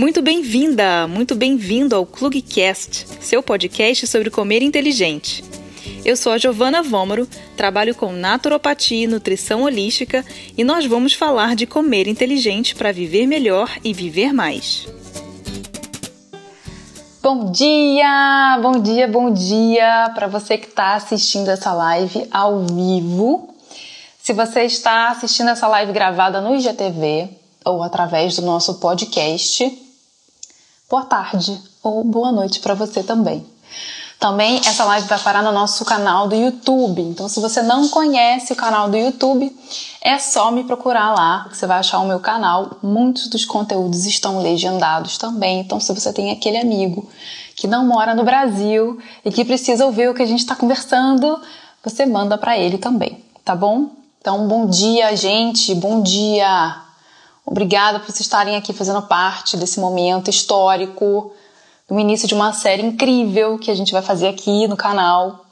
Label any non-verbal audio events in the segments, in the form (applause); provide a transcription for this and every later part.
Muito bem-vinda, muito bem-vindo ao Clugcast, seu podcast sobre comer inteligente. Eu sou a Giovana Vômoro, trabalho com naturopatia e nutrição holística e nós vamos falar de comer inteligente para viver melhor e viver mais. Bom dia, bom dia, bom dia para você que está assistindo essa live ao vivo. Se você está assistindo essa live gravada no IGTV ou através do nosso podcast, boa tarde ou boa noite para você também. Também essa live vai parar no nosso canal do YouTube. Então, se você não conhece o canal do YouTube, é só me procurar lá. Você vai achar o meu canal. Muitos dos conteúdos estão legendados também. Então, se você tem aquele amigo que não mora no Brasil e que precisa ouvir o que a gente está conversando, você manda para ele também, tá bom? Então, bom dia, gente. Bom dia. Obrigada por vocês estarem aqui fazendo parte desse momento histórico no início de uma série incrível que a gente vai fazer aqui no canal.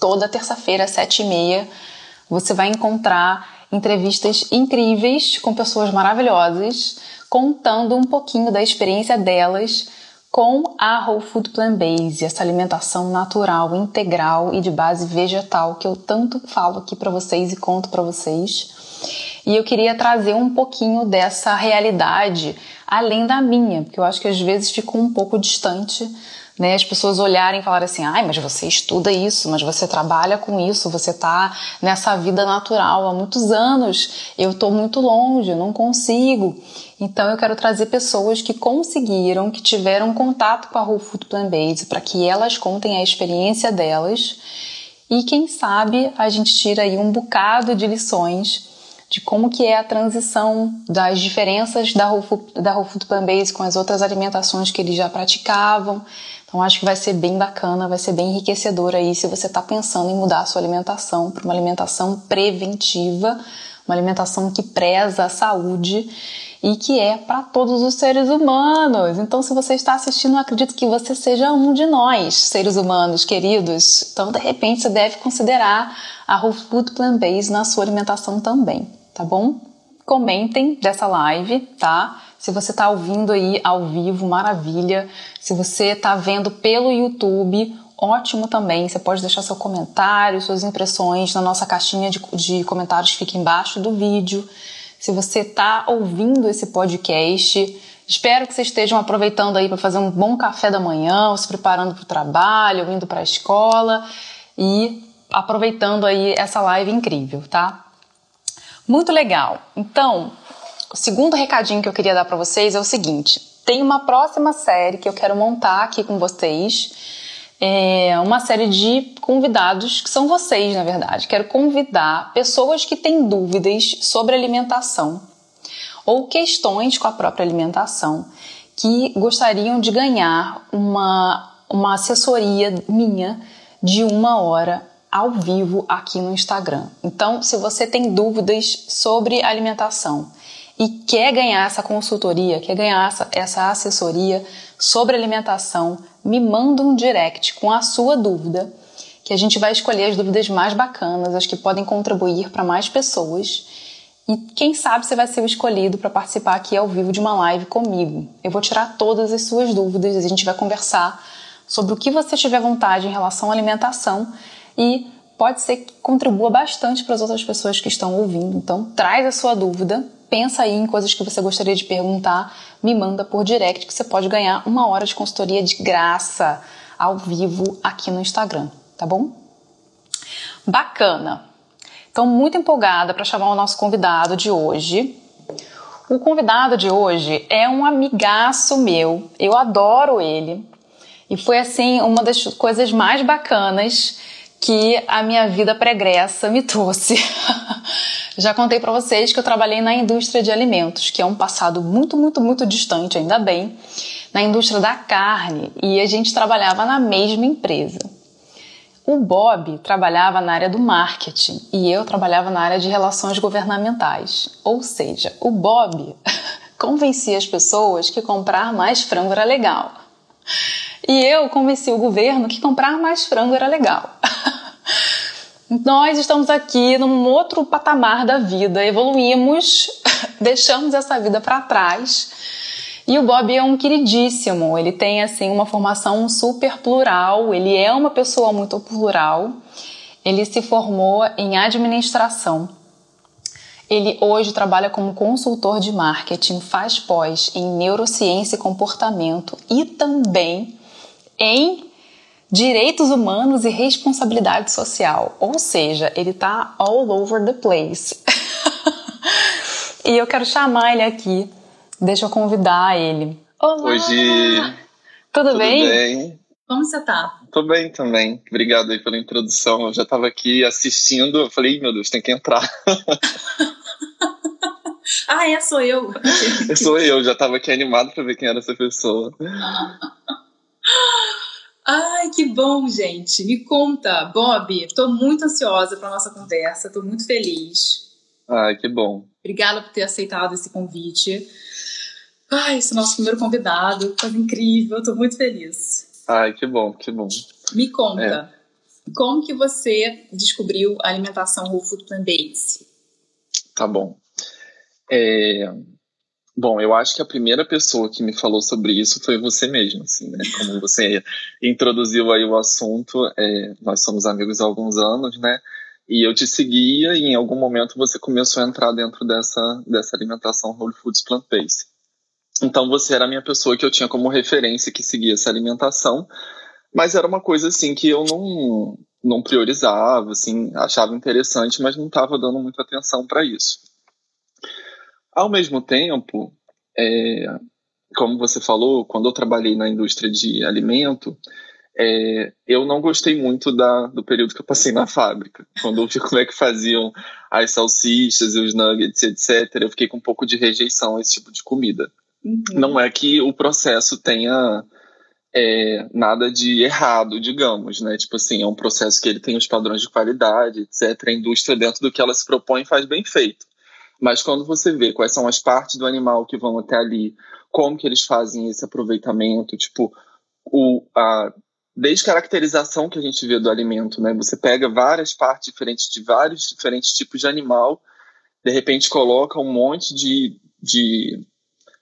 Toda terça-feira, às sete e meia, você vai encontrar entrevistas incríveis com pessoas maravilhosas, contando um pouquinho da experiência delas com a Whole Food Plant Based, essa alimentação natural, integral e de base vegetal que eu tanto falo aqui para vocês e conto para vocês. E eu queria trazer um pouquinho dessa realidade além da minha, porque eu acho que às vezes ficou um pouco distante, né? As pessoas olharem e falarem assim: ai, mas você estuda isso, mas você trabalha com isso, você tá nessa vida natural há muitos anos, eu tô muito longe, não consigo. Então eu quero trazer pessoas que conseguiram, que tiveram contato com a Whole Food Plant Based, para que elas contem a experiência delas. E quem sabe a gente tira aí um bocado de lições de como que é a transição das diferenças da Whole Food, da Whole Food Plant Based com as outras alimentações que eles já praticavam. Então acho que vai ser bem bacana, vai ser bem enriquecedor aí se você está pensando em mudar a sua alimentação para uma alimentação preventiva, uma alimentação que preza a saúde e que é para todos os seres humanos. Então, se você está assistindo, acredito que você seja um de nós, seres humanos queridos. Então, de repente, você deve considerar a Whole Food Plant Based na sua alimentação também tá bom? Comentem dessa live, tá? Se você está ouvindo aí ao vivo, maravilha. Se você está vendo pelo YouTube, ótimo também. Você pode deixar seu comentário, suas impressões na nossa caixinha de, de comentários que fica embaixo do vídeo. Se você está ouvindo esse podcast, espero que vocês estejam aproveitando aí para fazer um bom café da manhã, ou se preparando para o trabalho, ou indo para a escola e aproveitando aí essa live incrível, tá? Muito legal. Então, o segundo recadinho que eu queria dar para vocês é o seguinte: tem uma próxima série que eu quero montar aqui com vocês. É uma série de convidados que são vocês, na verdade. Quero convidar pessoas que têm dúvidas sobre alimentação ou questões com a própria alimentação que gostariam de ganhar uma, uma assessoria minha de uma hora ao vivo aqui no Instagram. Então, se você tem dúvidas sobre alimentação e quer ganhar essa consultoria, quer ganhar essa, assessoria sobre alimentação, me manda um direct com a sua dúvida, que a gente vai escolher as dúvidas mais bacanas, as que podem contribuir para mais pessoas. E quem sabe você vai ser o escolhido para participar aqui ao vivo de uma live comigo. Eu vou tirar todas as suas dúvidas, a gente vai conversar sobre o que você tiver vontade em relação à alimentação e pode ser que contribua bastante para as outras pessoas que estão ouvindo. Então, traz a sua dúvida, pensa aí em coisas que você gostaria de perguntar, me manda por direct que você pode ganhar uma hora de consultoria de graça ao vivo aqui no Instagram, tá bom? Bacana. Então, muito empolgada para chamar o nosso convidado de hoje. O convidado de hoje é um amigaço meu, eu adoro ele. E foi assim uma das coisas mais bacanas que a minha vida pregressa me trouxe. (laughs) Já contei para vocês que eu trabalhei na indústria de alimentos, que é um passado muito, muito, muito distante, ainda bem, na indústria da carne, e a gente trabalhava na mesma empresa. O Bob trabalhava na área do marketing e eu trabalhava na área de relações governamentais. Ou seja, o Bob (laughs) convencia as pessoas que comprar mais frango era legal. E eu convenci o governo que comprar mais frango era legal. (laughs) Nós estamos aqui num outro patamar da vida, evoluímos, (laughs) deixamos essa vida para trás E o Bob é um queridíssimo, ele tem assim uma formação super plural, ele é uma pessoa muito plural. Ele se formou em administração. Ele hoje trabalha como consultor de marketing, faz pós em neurociência e comportamento e também em direitos humanos e responsabilidade social. Ou seja, ele tá all over the place. (laughs) e eu quero chamar ele aqui. Deixa eu convidar ele. Olá! Hoje. Tudo, Tudo bem? bem? Como você tá? Tô bem também. Obrigado aí pela introdução. Eu já tava aqui assistindo, eu falei, meu Deus, tem que entrar. (laughs) ah, é, sou eu. (laughs) sou eu, já tava aqui animado para ver quem era essa pessoa. Ai, que bom, gente. Me conta, Bob. Tô muito ansiosa para nossa conversa, tô muito feliz. Ai, que bom. Obrigada por ter aceitado esse convite. Ai, esse nosso primeiro convidado, coisa incrível, tô muito feliz. Ai, que bom, que bom. Me conta, é. como que você descobriu a alimentação whole food plant-based? Tá bom. É... Bom, eu acho que a primeira pessoa que me falou sobre isso foi você mesmo, assim, né? Como você introduziu aí o assunto, é, nós somos amigos há alguns anos, né? E eu te seguia e em algum momento você começou a entrar dentro dessa, dessa alimentação whole foods plant-based. Então você era a minha pessoa que eu tinha como referência que seguia essa alimentação, mas era uma coisa assim que eu não não priorizava, assim, achava interessante, mas não estava dando muita atenção para isso. Ao mesmo tempo, é, como você falou, quando eu trabalhei na indústria de alimento, é, eu não gostei muito da, do período que eu passei na fábrica. Quando eu vi como é que faziam as salsichas e os nuggets, etc., eu fiquei com um pouco de rejeição a esse tipo de comida. Uhum. Não é que o processo tenha é, nada de errado, digamos, né? Tipo assim, é um processo que ele tem os padrões de qualidade, etc. A indústria, dentro do que ela se propõe, faz bem feito. Mas quando você vê quais são as partes do animal que vão até ali, como que eles fazem esse aproveitamento, tipo, o, a descaracterização que a gente vê do alimento, né? Você pega várias partes diferentes de vários diferentes tipos de animal, de repente coloca um monte de, de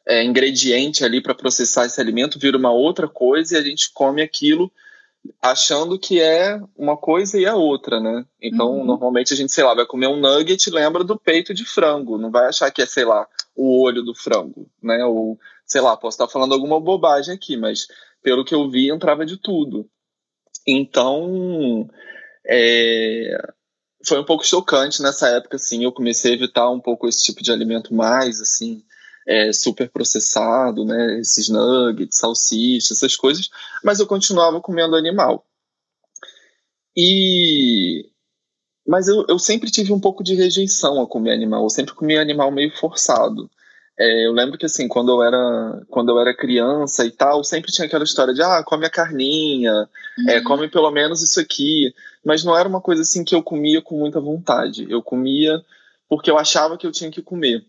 é, ingrediente ali para processar esse alimento, vira uma outra coisa e a gente come aquilo achando que é uma coisa e a outra, né? Então, uhum. normalmente a gente, sei lá, vai comer um nugget lembra do peito de frango, não vai achar que é, sei lá, o olho do frango, né? Ou, sei lá, posso estar falando alguma bobagem aqui, mas pelo que eu vi, entrava de tudo. Então, é, foi um pouco chocante nessa época, assim, eu comecei a evitar um pouco esse tipo de alimento mais, assim, é, super processado, né? Esses nuggets, salsicha, essas coisas, mas eu continuava comendo animal. E mas eu, eu sempre tive um pouco de rejeição a comer animal. Eu sempre comi animal meio forçado. É, eu lembro que assim, quando eu era quando eu era criança e tal, sempre tinha aquela história de ah, come a carninha, é, uhum. é, come pelo menos isso aqui. Mas não era uma coisa assim que eu comia com muita vontade. Eu comia porque eu achava que eu tinha que comer.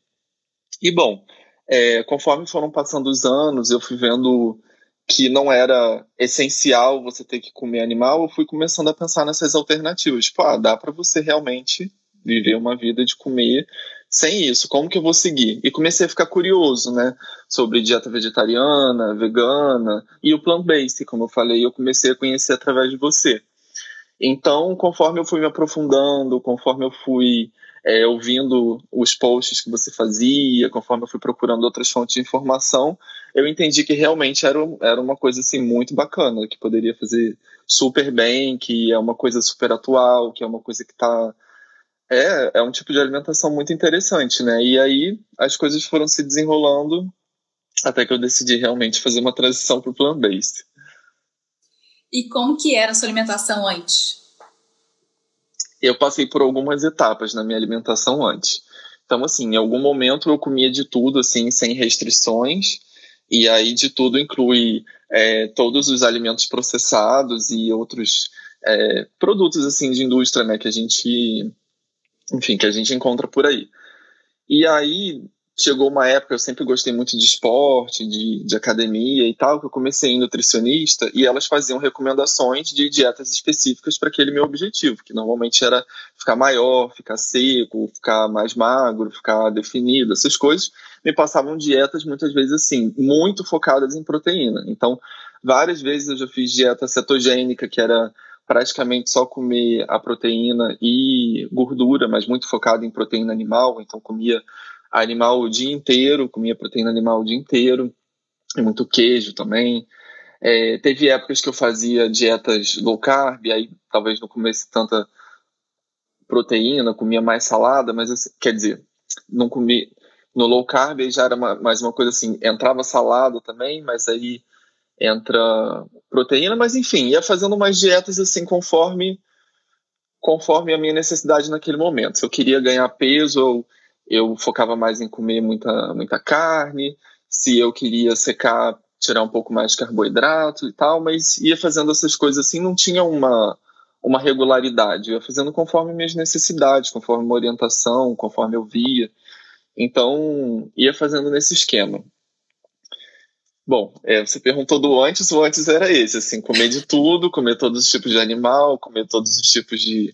E bom, é, conforme foram passando os anos, eu fui vendo que não era essencial você ter que comer animal, eu fui começando a pensar nessas alternativas. Tipo, ah, dá para você realmente viver uma vida de comer sem isso, como que eu vou seguir? E comecei a ficar curioso, né, sobre dieta vegetariana, vegana e o plant-based, como eu falei, eu comecei a conhecer através de você. Então, conforme eu fui me aprofundando, conforme eu fui é, ouvindo os posts que você fazia, conforme eu fui procurando outras fontes de informação, eu entendi que realmente era, era uma coisa assim muito bacana, que poderia fazer super bem, que é uma coisa super atual, que é uma coisa que está é, é um tipo de alimentação muito interessante, né? E aí as coisas foram se desenrolando até que eu decidi realmente fazer uma transição para o plant-based. E como que era a sua alimentação antes? Eu passei por algumas etapas na minha alimentação antes. Então, assim, em algum momento eu comia de tudo, assim, sem restrições, e aí de tudo inclui é, todos os alimentos processados e outros é, produtos, assim, de indústria, né, que a gente, enfim, que a gente encontra por aí. E aí, chegou uma época, eu sempre gostei muito de esporte, de, de academia e tal, que eu comecei em nutricionista e elas faziam recomendações de dietas específicas para aquele meu objetivo, que normalmente era ficar maior, ficar seco, ficar mais magro, ficar definido, essas coisas. me passavam dietas muitas vezes assim, muito focadas em proteína. Então, várias vezes eu já fiz dieta cetogênica, que era praticamente só comer a proteína e gordura, mas muito focado em proteína animal, então comia animal o dia inteiro, comia proteína animal o dia inteiro, e muito queijo também. É, teve épocas que eu fazia dietas low carb, aí talvez não comesse tanta proteína, comia mais salada, mas assim, quer dizer, não comi no low carb já era uma, mais uma coisa assim, entrava salada também, mas aí entra proteína, mas enfim, ia fazendo umas dietas assim conforme conforme a minha necessidade naquele momento. Se eu queria ganhar peso, eu, eu focava mais em comer muita muita carne, se eu queria secar, tirar um pouco mais de carboidrato e tal, mas ia fazendo essas coisas assim, não tinha uma uma regularidade, ia fazendo conforme minhas necessidades, conforme uma orientação, conforme eu via. Então, ia fazendo nesse esquema. Bom, é, você perguntou do antes, o antes era esse, assim, comer de tudo, comer todos os tipos de animal, comer todos os tipos de,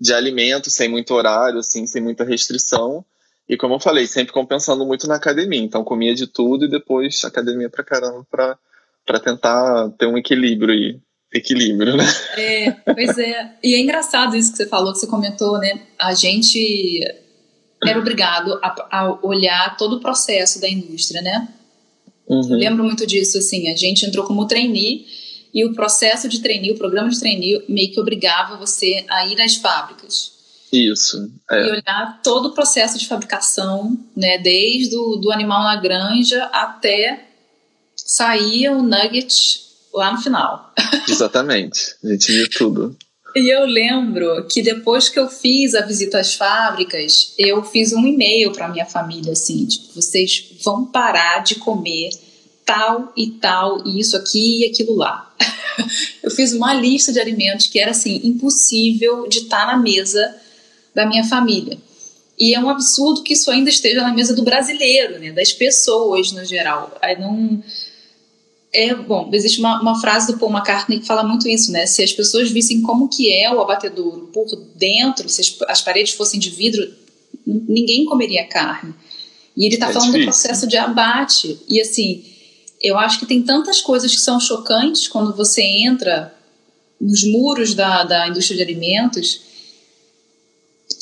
de alimento, sem muito horário, assim, sem muita restrição. E como eu falei, sempre compensando muito na academia. Então, comia de tudo e depois academia pra caramba pra, pra tentar ter um equilíbrio aí equilíbrio, né? É, pois é. E é engraçado isso que você falou, que você comentou, né? A gente era obrigado a, a olhar todo o processo da indústria, né? Uhum. lembro muito disso, assim, a gente entrou como trainee e o processo de trainee, o programa de trainee meio que obrigava você a ir às fábricas. Isso. É. E olhar todo o processo de fabricação, né, desde o do animal na granja até sair o nugget lá no final. (laughs) Exatamente. A gente viu tudo. E eu lembro que depois que eu fiz a visita às fábricas, eu fiz um e-mail para minha família assim, tipo, vocês vão parar de comer tal e tal, e isso aqui e aquilo lá. (laughs) eu fiz uma lista de alimentos que era assim impossível de estar na mesa da minha família. E é um absurdo que isso ainda esteja na mesa do brasileiro, né, das pessoas no geral. Aí não é, bom, existe uma, uma, frase do Paul McCartney que fala muito isso, né? Se as pessoas vissem como que é o abatedouro por dentro, se as, as paredes fossem de vidro, ninguém comeria carne. E ele está é falando difícil. do processo de abate. E assim, eu acho que tem tantas coisas que são chocantes quando você entra nos muros da, da indústria de alimentos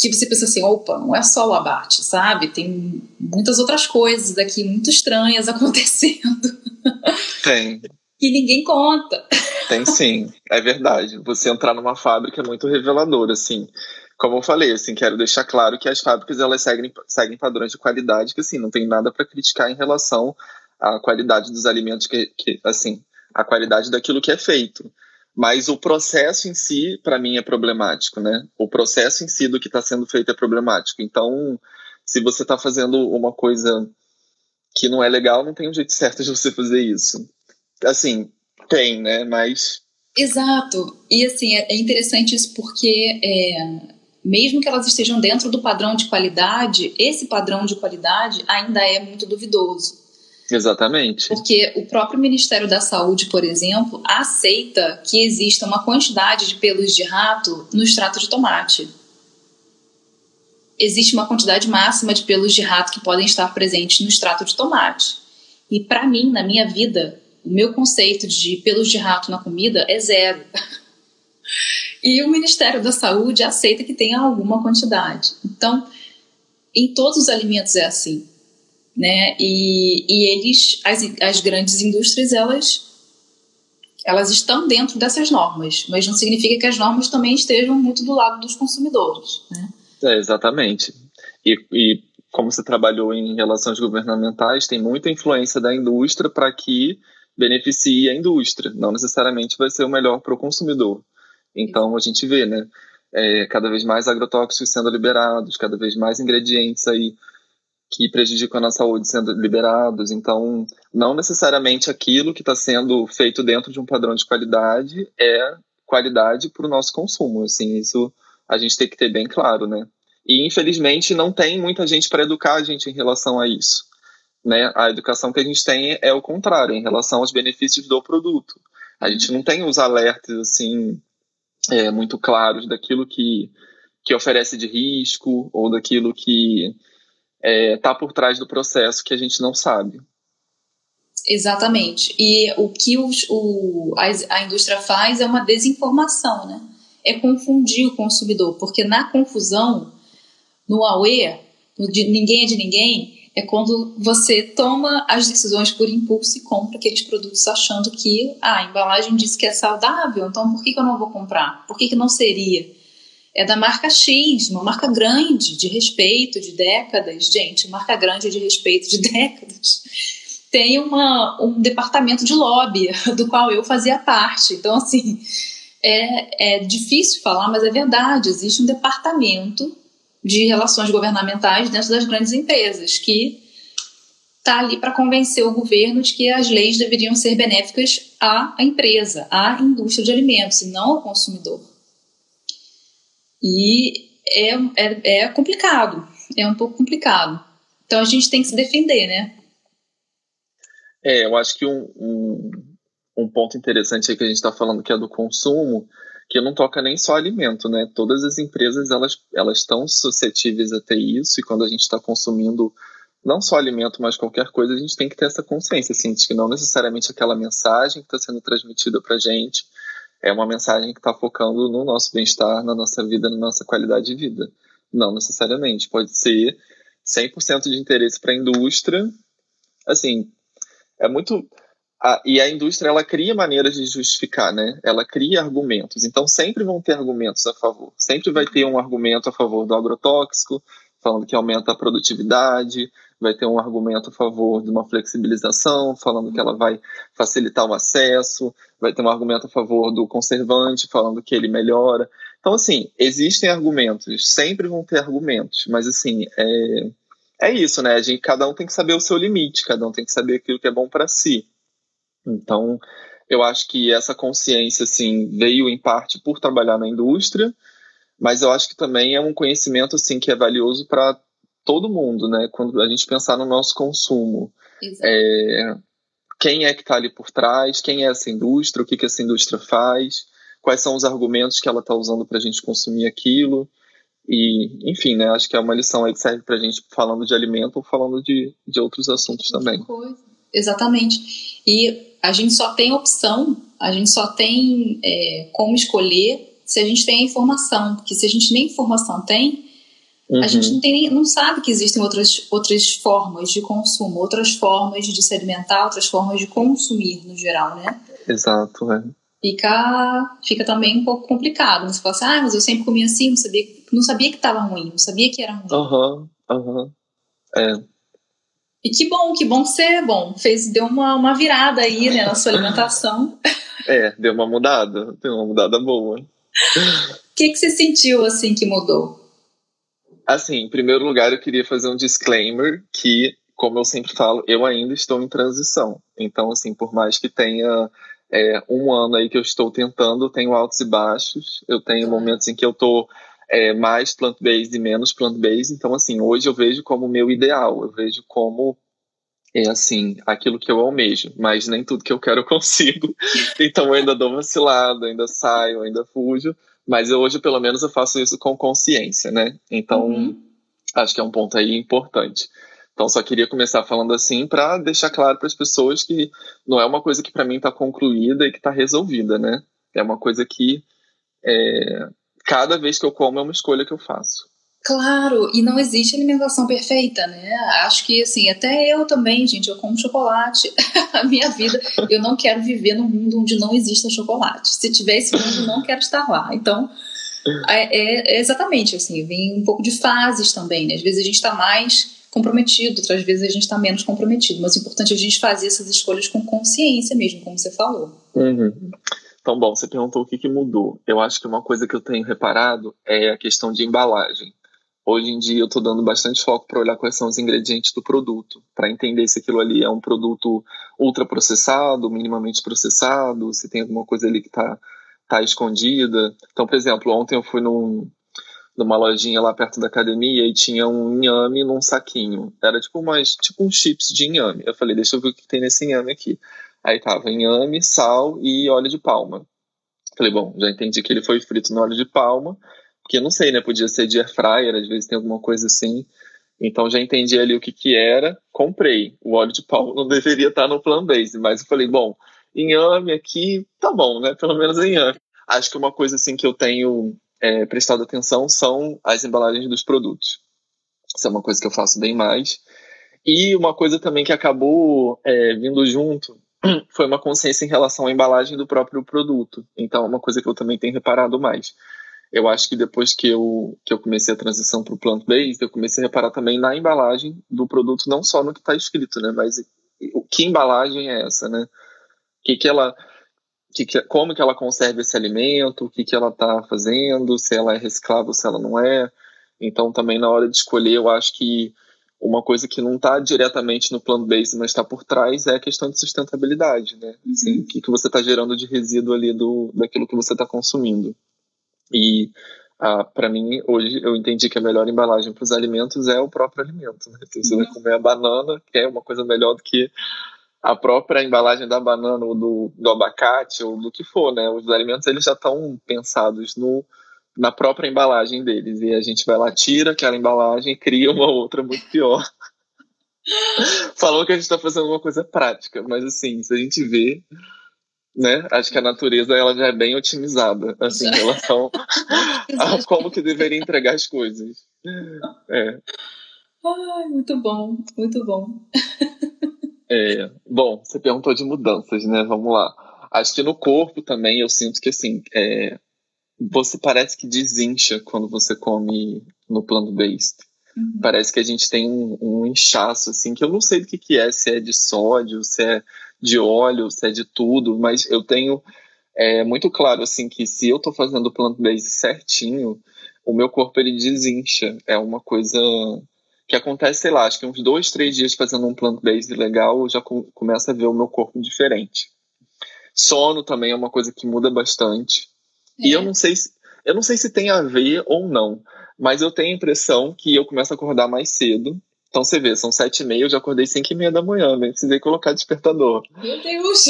que você pensa assim, opa, não é só o abate, sabe? Tem muitas outras coisas aqui muito estranhas (laughs) acontecendo. Tem. que ninguém conta. Tem sim, é verdade. Você entrar numa fábrica é muito revelador, assim. Como eu falei, assim, quero deixar claro que as fábricas elas seguem, seguem padrões de qualidade que, assim, não tem nada para criticar em relação à qualidade dos alimentos que, que, assim, a qualidade daquilo que é feito. Mas o processo em si, para mim, é problemático, né? O processo em si do que está sendo feito é problemático. Então, se você está fazendo uma coisa que não é legal, não tem um jeito (laughs) certo de você fazer isso. Assim, tem, né? Mas. Exato. E assim, é, é interessante isso porque é, mesmo que elas estejam dentro do padrão de qualidade, esse padrão de qualidade ainda é muito duvidoso. Exatamente. Porque o próprio Ministério da Saúde, por exemplo, aceita que exista uma quantidade de pelos de rato no extrato de tomate existe uma quantidade máxima de pelos de rato que podem estar presentes no extrato de tomate. E para mim, na minha vida, o meu conceito de pelos de rato na comida é zero. (laughs) e o Ministério da Saúde aceita que tenha alguma quantidade. Então, em todos os alimentos é assim, né? E, e eles, as, as grandes indústrias, elas elas estão dentro dessas normas, mas não significa que as normas também estejam muito do lado dos consumidores, né? É, exatamente. E, e como você trabalhou em relações governamentais, tem muita influência da indústria para que beneficie a indústria, não necessariamente vai ser o melhor para o consumidor. Então a gente vê, né, é, cada vez mais agrotóxicos sendo liberados, cada vez mais ingredientes aí que prejudicam a nossa saúde sendo liberados. Então, não necessariamente aquilo que está sendo feito dentro de um padrão de qualidade é qualidade para o nosso consumo. Assim, isso a gente tem que ter bem claro, né? E infelizmente não tem muita gente para educar a gente em relação a isso. Né? A educação que a gente tem é o contrário, em relação aos benefícios do produto. A gente não tem os alertas assim é, muito claros daquilo que, que oferece de risco ou daquilo que está é, tá por trás do processo que a gente não sabe. Exatamente. E o que os, o, a, a indústria faz é uma desinformação, né? É confundir o consumidor, porque na confusão, no AUE, no de, ninguém é de ninguém, é quando você toma as decisões por impulso e compra aqueles produtos achando que ah, a embalagem diz que é saudável, então por que, que eu não vou comprar? Por que, que não seria? É da marca X, uma marca grande, de respeito, de décadas. Gente, marca grande de respeito de (laughs) décadas. Tem uma, um departamento de lobby, (laughs) do qual eu fazia parte. Então, assim, é, é difícil falar, mas é verdade. Existe um departamento de relações governamentais dentro das grandes empresas, que está ali para convencer o governo de que as leis deveriam ser benéficas à empresa, à indústria de alimentos, e não ao consumidor. E é, é, é complicado, é um pouco complicado. Então a gente tem que se defender, né? É, eu acho que um, um, um ponto interessante aí que a gente está falando que é do consumo, que não toca nem só alimento, né? Todas as empresas elas elas estão suscetíveis a ter isso e quando a gente está consumindo não só alimento, mas qualquer coisa, a gente tem que ter essa consciência, assim, de que não necessariamente aquela mensagem que está sendo transmitida para gente é uma mensagem que está focando no nosso bem-estar, na nossa vida, na nossa qualidade de vida. Não necessariamente. Pode ser 100% de interesse para a indústria. Assim, é muito a, e a indústria ela cria maneiras de justificar, né? Ela cria argumentos. Então sempre vão ter argumentos a favor. Sempre vai ter um argumento a favor do agrotóxico, falando que aumenta a produtividade. Vai ter um argumento a favor de uma flexibilização, falando que ela vai facilitar o acesso. Vai ter um argumento a favor do conservante, falando que ele melhora. Então assim existem argumentos. Sempre vão ter argumentos. Mas assim é é isso, né? A gente, cada um tem que saber o seu limite. Cada um tem que saber aquilo que é bom para si. Então, eu acho que essa consciência assim veio em parte por trabalhar na indústria, mas eu acho que também é um conhecimento assim que é valioso para todo mundo, né? Quando a gente pensar no nosso consumo, é, quem é que está ali por trás, quem é essa indústria, o que que essa indústria faz, quais são os argumentos que ela está usando para a gente consumir aquilo. E, enfim, né, acho que é uma lição aí que serve para a gente falando de alimento ou falando de, de outros assuntos também. Exatamente. E a gente só tem opção, a gente só tem é, como escolher se a gente tem a informação. Porque se a gente nem informação tem, uhum. a gente não, tem nem, não sabe que existem outras, outras formas de consumo, outras formas de se alimentar, outras formas de consumir no geral, né? Exato, né? Fica, fica também um pouco complicado. Você fala assim, ah, mas eu sempre comia assim, não sabia, não sabia que estava ruim, não sabia que era ruim. Aham, uhum, aham. Uhum. É. E que bom, que bom que você é bom. Fez, deu uma, uma virada aí né, na sua alimentação. (laughs) É, deu uma mudada, deu uma mudada boa. O que, que você sentiu assim que mudou? Assim, em primeiro lugar, eu queria fazer um disclaimer que, como eu sempre falo, eu ainda estou em transição. Então, assim, por mais que tenha é, um ano aí que eu estou tentando, tenho altos e baixos. Eu tenho momentos em que eu estou é, mais plant-based e menos plant-based. Então, assim, hoje eu vejo como meu ideal, eu vejo como é assim, aquilo que eu almejo, mas nem tudo que eu quero eu consigo. (laughs) Então eu ainda dou vacilado, ainda saio, ainda fujo, mas hoje pelo menos eu faço isso com consciência, né? Então uhum. acho que é um ponto aí importante. Então só queria começar falando assim para deixar claro para as pessoas que não é uma coisa que para mim está concluída e que está resolvida, né? É uma coisa que é, cada vez que eu como é uma escolha que eu faço. Claro, e não existe alimentação perfeita, né? Acho que, assim, até eu também, gente, eu como chocolate. (laughs) a minha vida, eu não quero viver num mundo onde não exista chocolate. Se tiver esse mundo, não quero estar lá. Então, é, é exatamente assim, vem um pouco de fases também, né? Às vezes a gente está mais comprometido, outras vezes a gente está menos comprometido. Mas o importante é a gente fazer essas escolhas com consciência mesmo, como você falou. Uhum. Então, bom, você perguntou o que, que mudou. Eu acho que uma coisa que eu tenho reparado é a questão de embalagem. Hoje em dia eu estou dando bastante foco para olhar quais são os ingredientes do produto, para entender se aquilo ali é um produto ultraprocessado, minimamente processado, se tem alguma coisa ali que está tá escondida. Então, por exemplo, ontem eu fui num, numa lojinha lá perto da academia e tinha um inhame num saquinho. Era tipo umas, tipo uns chips de inhame. Eu falei, deixa eu ver o que tem nesse inhame aqui. Aí tava inhame, sal e óleo de palma. Falei, bom, já entendi que ele foi frito no óleo de palma, porque não sei, né? Podia ser de air fryer, às vezes tem alguma coisa assim. Então já entendi ali o que que era, comprei. O óleo de palma (laughs) não deveria estar no plant-based, mas eu falei, bom, inhame aqui, tá bom, né? Pelo menos inhame. Acho que uma coisa assim que eu tenho é, prestado atenção são as embalagens dos produtos. Isso é uma coisa que eu faço bem mais. E uma coisa também que acabou é, vindo junto (clears throat) foi uma consciência em relação à embalagem do próprio produto. Então, é uma coisa que eu também tenho reparado mais. Eu acho que depois que eu, que eu comecei a transição para o plant-based, eu comecei a reparar também na embalagem do produto, não só no que está escrito, né? Mas que embalagem é essa, né? Que que ela, que que, como que ela conserva esse alimento, o que que ela está fazendo, se ela é reciclável, se ela não é. Então, também na hora de escolher, eu acho que uma coisa que não está diretamente no plant-based, mas está por trás, é a questão de sustentabilidade, né? Uhum. Assim, o que, que você está gerando de resíduo ali do, daquilo que você está consumindo. E ah, para mim, hoje, eu entendi que a melhor embalagem para os alimentos é o próprio alimento. Né? Se você uhum. vai comer a banana, que é uma coisa melhor do que a própria embalagem da banana ou do, do abacate ou do que for, né? Os alimentos eles já estão pensados no, na própria embalagem deles e a gente vai lá tira aquela embalagem e cria uma outra muito pior. (laughs) Falou que a gente está fazendo uma coisa prática, mas assim, se a gente vê né? Acho que a natureza ela já é bem otimizada assim, em relação a (laughs) como que deveria entregar as coisas. É. Ai, muito bom, muito bom. É, bom, você perguntou de mudanças, né? Vamos lá. Acho que no corpo também eu sinto que assim, é, você parece que desincha quando você come no plano based. Uhum. Parece que a gente tem um, um, inchaço, assim, que eu não sei do que, que é, se é de sódio, se é de óleo, se é de tudo, mas eu tenho é, muito claro assim que se eu estou fazendo o plant-based certinho, o meu corpo ele desincha. É uma coisa que acontece, sei lá, acho que uns dois, três dias fazendo um plant-based legal, eu já com, começo a ver o meu corpo diferente. Sono também é uma coisa que muda bastante. É. E eu não sei se, eu não sei se tem a ver ou não, mas eu tenho a impressão que eu começo a acordar mais cedo então você vê, são sete e meia, eu já acordei cinco e meia da manhã, nem precisei colocar despertador. Meu Deus!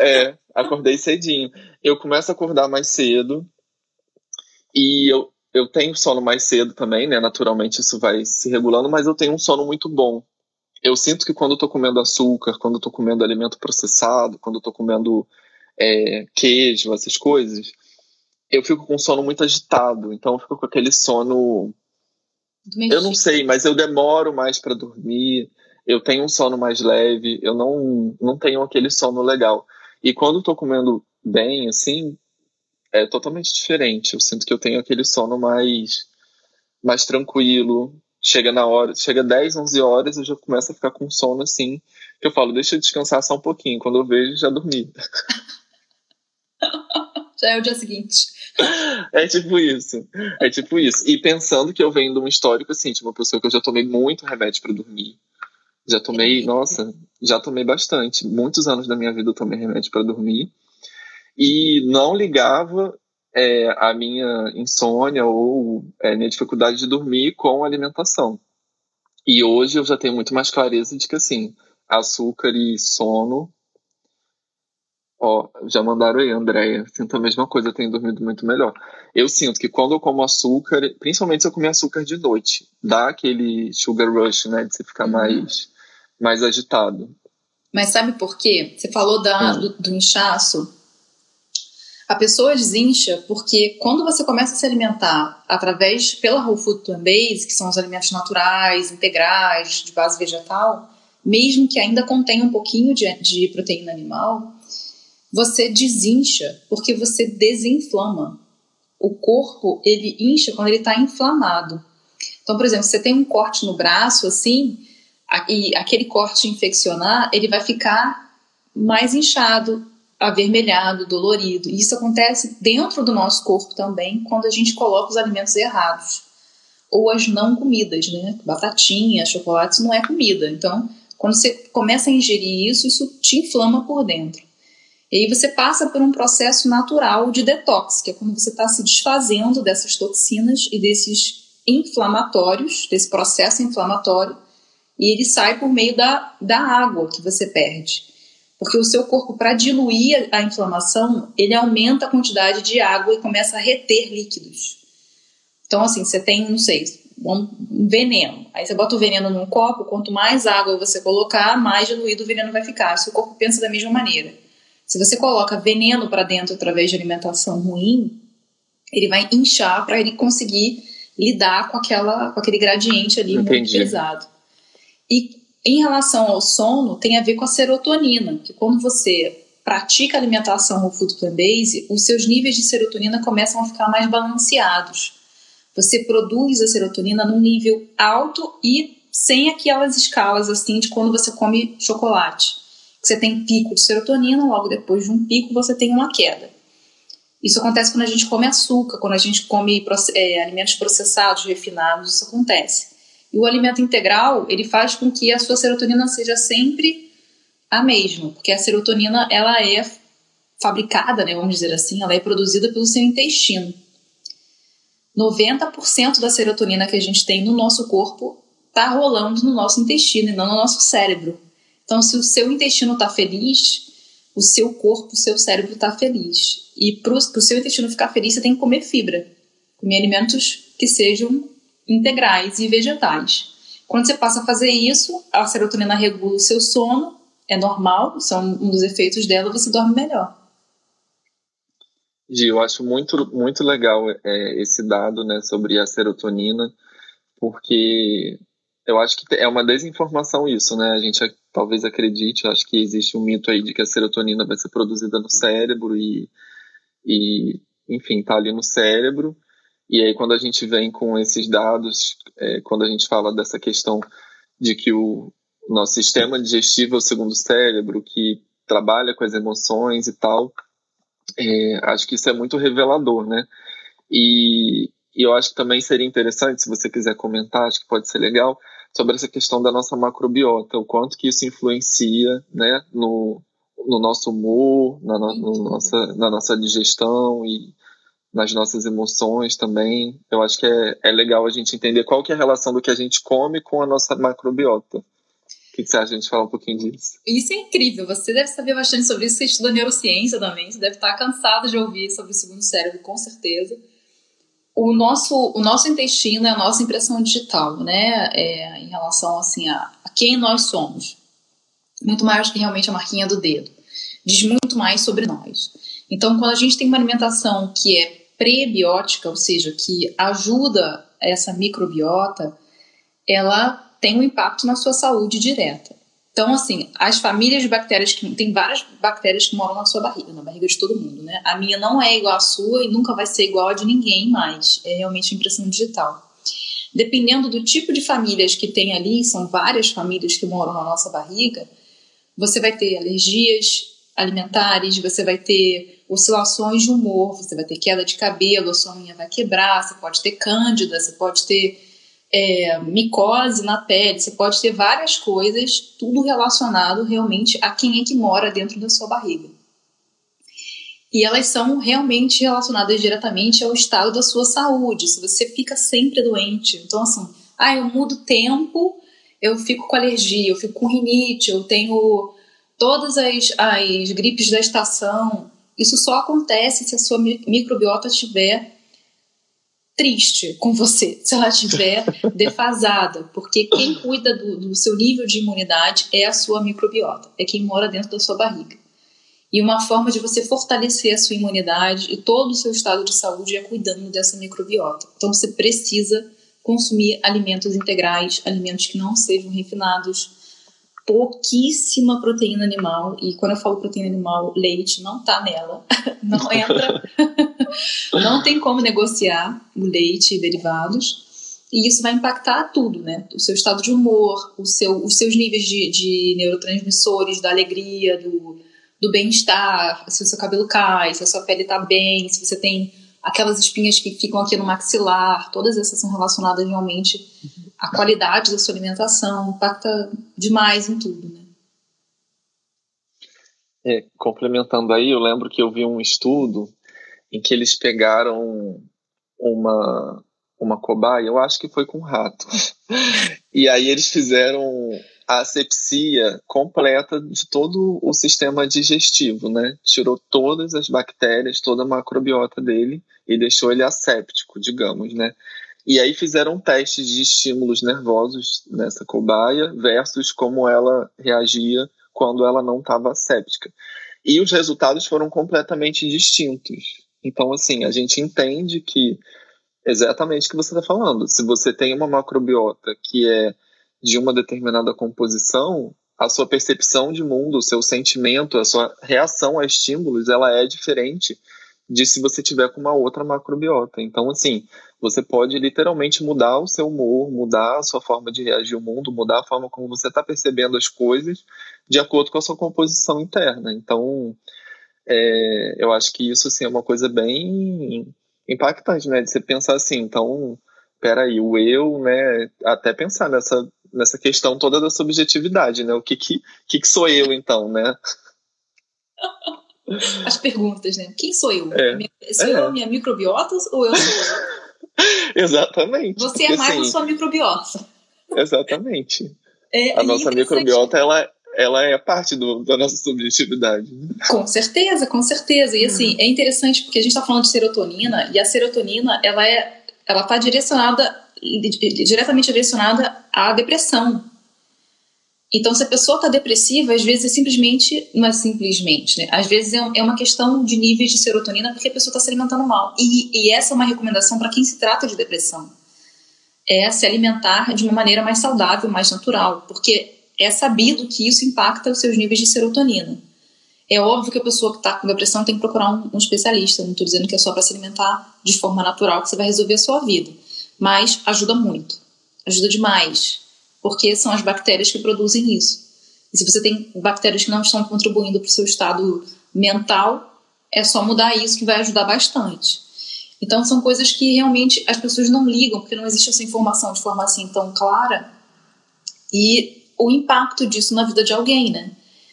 É, acordei cedinho. Eu começo a acordar mais cedo e eu, eu tenho sono mais cedo também, né? Naturalmente isso vai se regulando, mas eu tenho um sono muito bom. Eu sinto que quando eu tô comendo açúcar, quando eu tô comendo alimento processado, quando eu tô comendo é, queijo, essas coisas, eu fico com sono muito agitado. Então eu fico com aquele sono eu não sei, mas eu demoro mais para dormir, eu tenho um sono mais leve, eu não, não tenho aquele sono legal. E quando eu tô comendo bem, assim, é totalmente diferente. Eu sinto que eu tenho aquele sono mais, mais tranquilo. Chega na hora, chega 10, 11 horas, eu já começo a ficar com sono assim, que eu falo, deixa eu descansar só um pouquinho. Quando eu vejo, já dormi. (laughs) já é o dia seguinte. É tipo isso. É tipo isso. E pensando que eu venho de um histórico assim, de uma pessoa que eu já tomei muito remédio para dormir. Já tomei, nossa, já tomei bastante. Muitos anos da minha vida eu tomei remédio para dormir. E não ligava é, a minha insônia ou é, minha dificuldade de dormir com alimentação. E hoje eu já tenho muito mais clareza de que, assim, açúcar e sono Ó, já mandaram aí, Andréia. Sinto a mesma coisa, eu tenho dormido muito melhor. Eu sinto que quando eu como açúcar, principalmente se eu comer açúcar de noite, dá aquele sugar rush, né? De você ficar uhum. mais, mais agitado. Mas sabe por quê? Você falou da, hum. do, do inchaço. A pessoa desincha porque quando você começa a se alimentar através pela Whole Food Plant Base, que são os alimentos naturais, integrais, de base vegetal, mesmo que ainda contenha um pouquinho de, de proteína animal, você desincha porque você desinflama. O corpo, ele incha quando ele está inflamado. Então, por exemplo, você tem um corte no braço, assim, e aquele corte infeccionar, ele vai ficar mais inchado, avermelhado, dolorido. E isso acontece dentro do nosso corpo também, quando a gente coloca os alimentos errados. Ou as não comidas, né? Batatinha, chocolate, isso não é comida. Então, quando você começa a ingerir isso, isso te inflama por dentro. E aí você passa por um processo natural de detox, que é quando você está se desfazendo dessas toxinas e desses inflamatórios, desse processo inflamatório, e ele sai por meio da, da água que você perde. Porque o seu corpo, para diluir a inflamação, ele aumenta a quantidade de água e começa a reter líquidos. Então, assim, você tem, não sei, um veneno. Aí você bota o veneno num copo, quanto mais água você colocar, mais diluído o veneno vai ficar. O corpo pensa da mesma maneira. Se você coloca veneno para dentro através de alimentação ruim, ele vai inchar para ele conseguir lidar com, aquela, com aquele gradiente ali Entendi. muito pesado. E em relação ao sono, tem a ver com a serotonina, que quando você pratica alimentação ou food plant base, os seus níveis de serotonina começam a ficar mais balanceados. Você produz a serotonina num nível alto e sem aquelas escalas assim de quando você come chocolate. Você tem pico de serotonina, logo depois de um pico você tem uma queda. Isso acontece quando a gente come açúcar, quando a gente come é, alimentos processados, refinados, isso acontece. E o alimento integral, ele faz com que a sua serotonina seja sempre a mesma, porque a serotonina, ela é fabricada, né, vamos dizer assim, ela é produzida pelo seu intestino. 90% da serotonina que a gente tem no nosso corpo está rolando no nosso intestino e não no nosso cérebro. Então, se o seu intestino está feliz, o seu corpo, o seu cérebro está feliz. E para o seu intestino ficar feliz, você tem que comer fibra, comer alimentos que sejam integrais e vegetais. Quando você passa a fazer isso, a serotonina regula o seu sono, é normal, são um dos efeitos dela, você dorme melhor. Gi, eu acho muito, muito legal é, esse dado né, sobre a serotonina, porque eu acho que é uma desinformação isso, né? A gente talvez acredite, acho que existe um mito aí de que a serotonina vai ser produzida no cérebro e, e enfim, tá ali no cérebro, e aí, quando a gente vem com esses dados, é, quando a gente fala dessa questão de que o nosso sistema digestivo é o segundo cérebro, que trabalha com as emoções e tal, é, acho que isso é muito revelador, né? E, e eu acho que também seria interessante, se você quiser comentar, acho que pode ser legal, sobre essa questão da nossa macrobiota, o quanto que isso influencia né, no, no nosso humor, na, no, nossa, na nossa digestão e nas nossas emoções também. Eu acho que é, é legal a gente entender qual que é a relação do que a gente come com a nossa macrobiota. O que, você acha a gente falar um pouquinho disso? Isso é incrível. Você deve saber bastante sobre isso. Você estuda neurociência também. Você deve estar cansado de ouvir sobre o segundo cérebro, com certeza. O nosso, o nosso intestino é a nossa impressão digital, né? É, em relação assim, a, a quem nós somos. Muito mais que realmente a marquinha do dedo. Diz muito mais sobre nós. Então, quando a gente tem uma alimentação que é prebiótica, ou seja, que ajuda essa microbiota, ela tem um impacto na sua saúde direta. Então, assim, as famílias de bactérias que tem várias bactérias que moram na sua barriga, na barriga de todo mundo, né? A minha não é igual à sua e nunca vai ser igual a de ninguém mais. É realmente impressão digital. Dependendo do tipo de famílias que tem ali, são várias famílias que moram na nossa barriga, você vai ter alergias alimentares, você vai ter oscilações de humor, você vai ter queda de cabelo, a sua unha vai quebrar, você pode ter cândida, você pode ter é, micose na pele, você pode ter várias coisas, tudo relacionado realmente a quem é que mora dentro da sua barriga. E elas são realmente relacionadas diretamente ao estado da sua saúde, se você fica sempre doente. Então, assim, ah, eu mudo tempo, eu fico com alergia, eu fico com rinite, eu tenho todas as, as gripes da estação, isso só acontece se a sua microbiota estiver triste com você, se ela estiver (laughs) defasada, porque quem cuida do, do, seu nível de imunidade é a sua microbiota, é quem mora dentro da sua barriga. E uma forma de você fortalecer a sua imunidade e todo o seu estado de saúde é cuidando dessa microbiota. Então você precisa consumir alimentos integrais, alimentos que não sejam refinados, pouquíssima proteína animal, e quando eu falo proteína animal, leite não tá nela, (laughs) não entra, (laughs) não tem como negociar o leite e derivados, e isso vai impactar tudo, né? O seu estado de humor, o seu, os seus níveis de, de neurotransmissores, da alegria, do, do bem-estar, se o seu cabelo cai, se a sua pele tá bem, se você tem aquelas espinhas que ficam aqui no maxilar, todas essas são relacionadas realmente à qualidade da sua alimentação, impacta demais em tudo, né? É, complementando aí, eu lembro que eu vi um estudo em que eles pegaram uma uma cobaia, eu acho que foi com rato. (laughs) e aí eles fizeram a asepsia completa de todo o sistema digestivo, né? Tirou todas as bactérias, toda a macrobiota dele e deixou ele asséptico, digamos, né? E aí fizeram testes de estímulos nervosos nessa cobaia versus como ela reagia quando ela não estava séptica. E os resultados foram completamente distintos. Então, assim, a gente entende que exatamente o que você está falando. Se você tem uma macrobiota que é de uma determinada composição, a sua percepção de mundo, o seu sentimento, a sua reação a estímulos, ela é diferente de se você tiver com uma outra macrobiota. Então, assim, você pode literalmente mudar o seu humor, mudar a sua forma de reagir ao mundo, mudar a forma como você está percebendo as coisas de acordo com a sua composição interna. Então, é, eu acho que isso assim, é uma coisa bem impactante, né? De você pensar assim, então, peraí, o eu, né? Até pensar nessa, nessa questão toda da subjetividade, né? O que que, que, que sou eu, então, né? (laughs) As perguntas, né? Quem sou eu? É. Sou é. eu a minha microbiota ou eu sou eu? (laughs) Exatamente. Você é mais assim, a sua microbiota. Exatamente. É, a nossa microbiota, ela, ela é parte do, da nossa subjetividade. Com certeza, com certeza. E assim, é interessante porque a gente está falando de serotonina e a serotonina, ela é, ela está direcionada, diretamente direcionada à depressão. Então, se a pessoa está depressiva, às vezes é simplesmente, não é simplesmente, né? Às vezes é, é uma questão de níveis de serotonina porque a pessoa está se alimentando mal. E, e essa é uma recomendação para quem se trata de depressão. É se alimentar de uma maneira mais saudável, mais natural, porque é sabido que isso impacta os seus níveis de serotonina. É óbvio que a pessoa que está com depressão tem que procurar um, um especialista. Não estou dizendo que é só para se alimentar de forma natural que você vai resolver a sua vida. Mas ajuda muito. Ajuda demais porque são as bactérias que produzem isso. E se você tem bactérias que não estão contribuindo para o seu estado mental, é só mudar isso que vai ajudar bastante. Então são coisas que realmente as pessoas não ligam, porque não existe essa informação de forma assim tão clara. E o impacto disso na vida de alguém, né?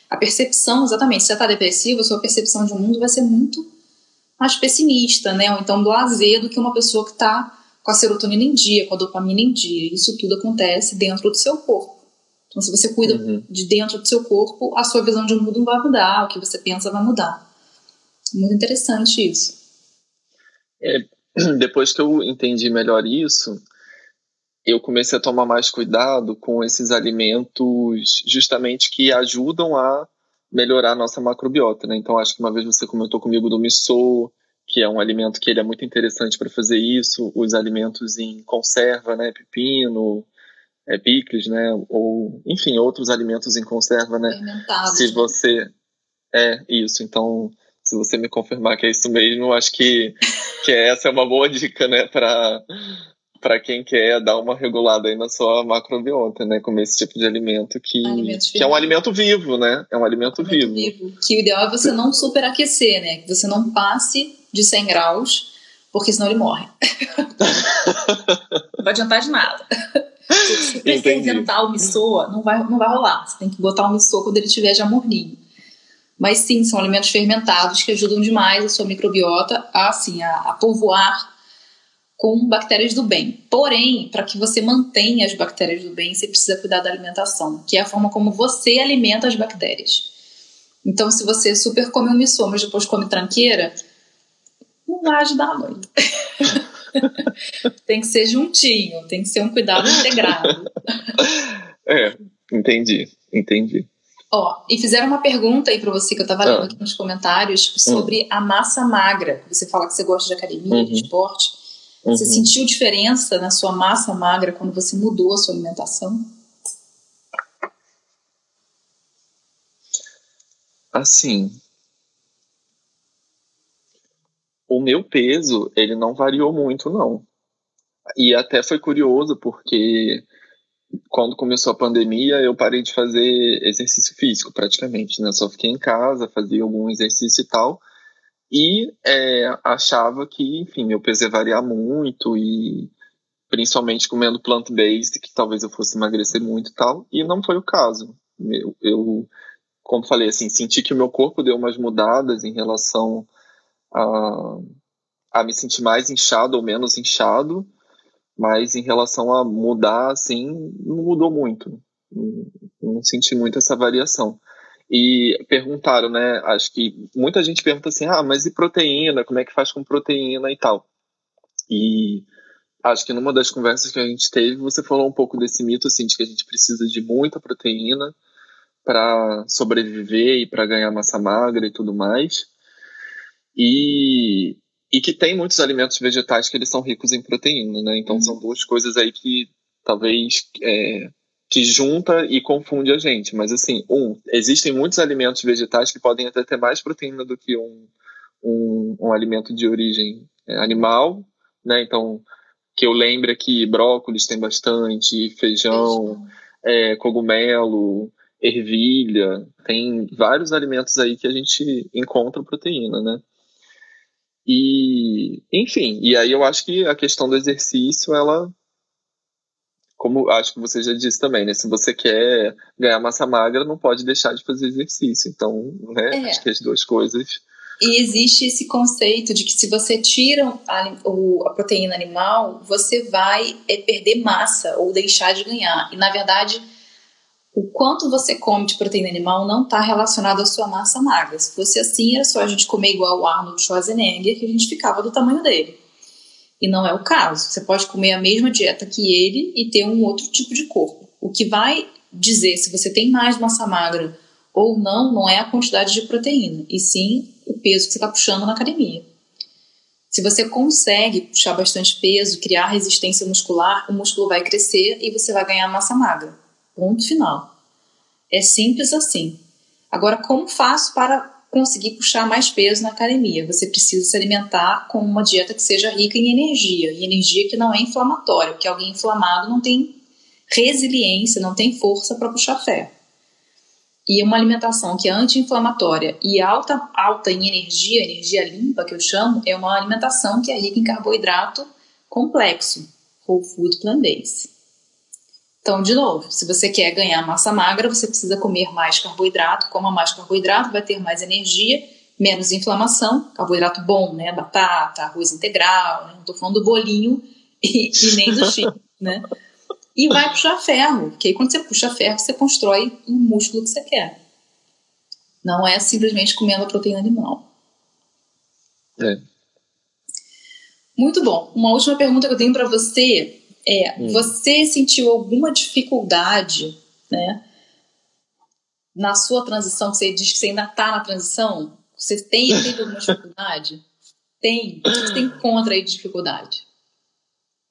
A percepção, exatamente, se você está depressivo, a sua percepção de mundo vai ser muito mais pessimista, né? Ou então blazer do que uma pessoa que está com a serotonina em dia, com a dopamina em dia. Isso tudo acontece dentro do seu corpo. Então, se você cuida uhum. de dentro do seu corpo, a sua visão de mundo não vai mudar, o que você pensa vai mudar. Muito interessante isso. É, (clears throat) depois que eu entendi melhor isso, eu comecei a tomar mais cuidado com esses alimentos justamente que ajudam a melhorar a nossa macrobiota, né? Então acho que uma vez você comentou comigo do miso, que é um alimento que ele é muito interessante para fazer isso, os alimentos em conserva, né, pepino, é, picles, né, ou enfim, outros alimentos em conserva, né? Se né? você é isso, então se você me confirmar que é isso mesmo, acho que que essa é uma boa dica, né, para para quem quer dar uma regulada aí na sua macrobiota, né? Comer esse tipo de alimento que, que é um alimento vivo, né? É um alimento, alimento vivo. vivo. Que o ideal é você não superaquecer, né? Que você não passe de 100 graus, porque senão ele morre. (laughs) não vai adiantar de nada. Se você inventar o miso, não vai, não vai rolar. Você tem que botar o miso quando ele estiver já morninho. Mas sim, são alimentos fermentados que ajudam demais a sua microbiota a, assim, a, a povoar com bactérias do bem. Porém, para que você mantenha as bactérias do bem, você precisa cuidar da alimentação, que é a forma como você alimenta as bactérias. Então, se você super come um miso, mas depois come tranqueira, não vai ajudar muito. tem que ser juntinho, tem que ser um cuidado integrado. É, entendi, entendi. Ó, e fizeram uma pergunta aí para você que eu estava lendo ah. aqui nos comentários sobre ah. a massa magra. Você fala que você gosta de academia, uhum. de esporte. Uhum. Você sentiu diferença na sua massa magra quando você mudou a sua alimentação? Assim, o meu peso, ele não variou muito, não. E até foi curioso, porque quando começou a pandemia, eu parei de fazer exercício físico, praticamente, né? Só fiquei em casa, fazia algum exercício e tal e é, achava que, enfim, meu peso ia variar muito e principalmente comendo plant-based, que talvez eu fosse emagrecer muito e tal, e não foi o caso. Eu, eu, como falei, assim, senti que o meu corpo deu umas mudadas em relação a, a me sentir mais inchado ou menos inchado, mas em relação a mudar, assim, não mudou muito. Não, não senti muito essa variação. E perguntaram, né? Acho que muita gente pergunta assim: ah, mas e proteína? Como é que faz com proteína e tal? E acho que numa das conversas que a gente teve, você falou um pouco desse mito, assim, de que a gente precisa de muita proteína para sobreviver e para ganhar massa magra e tudo mais. E, e que tem muitos alimentos vegetais que eles são ricos em proteína, né? Então uhum. são duas coisas aí que talvez é, que junta e confunde a gente. Mas assim, um, existem muitos alimentos vegetais que podem até ter mais proteína do que um, um, um alimento de origem é, animal, né? Então, que eu lembre que brócolis tem bastante, feijão, é, cogumelo, ervilha, tem vários alimentos aí que a gente encontra proteína, né? E, enfim, e aí eu acho que a questão do exercício, ela como acho que você já disse também, né? Se você quer ganhar massa magra, não pode deixar de fazer exercício. Então, né? É. Acho que as duas coisas. E existe esse conceito de que se você tira a, a proteína animal, você vai é, perder massa ou deixar de ganhar. E na verdade, o quanto você come de proteína animal não está relacionado à sua massa magra. Se fosse assim, era só a gente comer igual o Arnold Schwarzenegger, que a gente ficava do tamanho dele. E não é o caso. Você pode comer a mesma dieta que ele e ter um outro tipo de corpo. O que vai dizer se você tem mais massa magra ou não, não é a quantidade de proteína, e sim o peso que você está puxando na academia. Se você consegue puxar bastante peso, criar resistência muscular, o músculo vai crescer e você vai ganhar massa magra. Ponto final. É simples assim. Agora, como faço para conseguir puxar mais peso na academia. Você precisa se alimentar com uma dieta que seja rica em energia, e energia que não é inflamatória, porque alguém inflamado não tem resiliência, não tem força para puxar ferro. E uma alimentação que é anti-inflamatória e alta, alta em energia, energia limpa que eu chamo, é uma alimentação que é rica em carboidrato complexo, whole food plant-based. Então, de novo, se você quer ganhar massa magra, você precisa comer mais carboidrato. Coma mais carboidrato, vai ter mais energia, menos inflamação. Carboidrato bom, né? Batata, arroz integral, né? não estou falando do bolinho (laughs) e, e nem do chip, né? E vai puxar ferro, porque aí quando você puxa ferro, você constrói o músculo que você quer. Não é simplesmente comendo a proteína animal. É. Muito bom. Uma última pergunta que eu tenho para você é, hum. você sentiu alguma dificuldade, né? Na sua transição, você diz que você ainda está na transição, você tem, tem alguma (laughs) dificuldade? tem. O que você tem contra aí de dificuldade?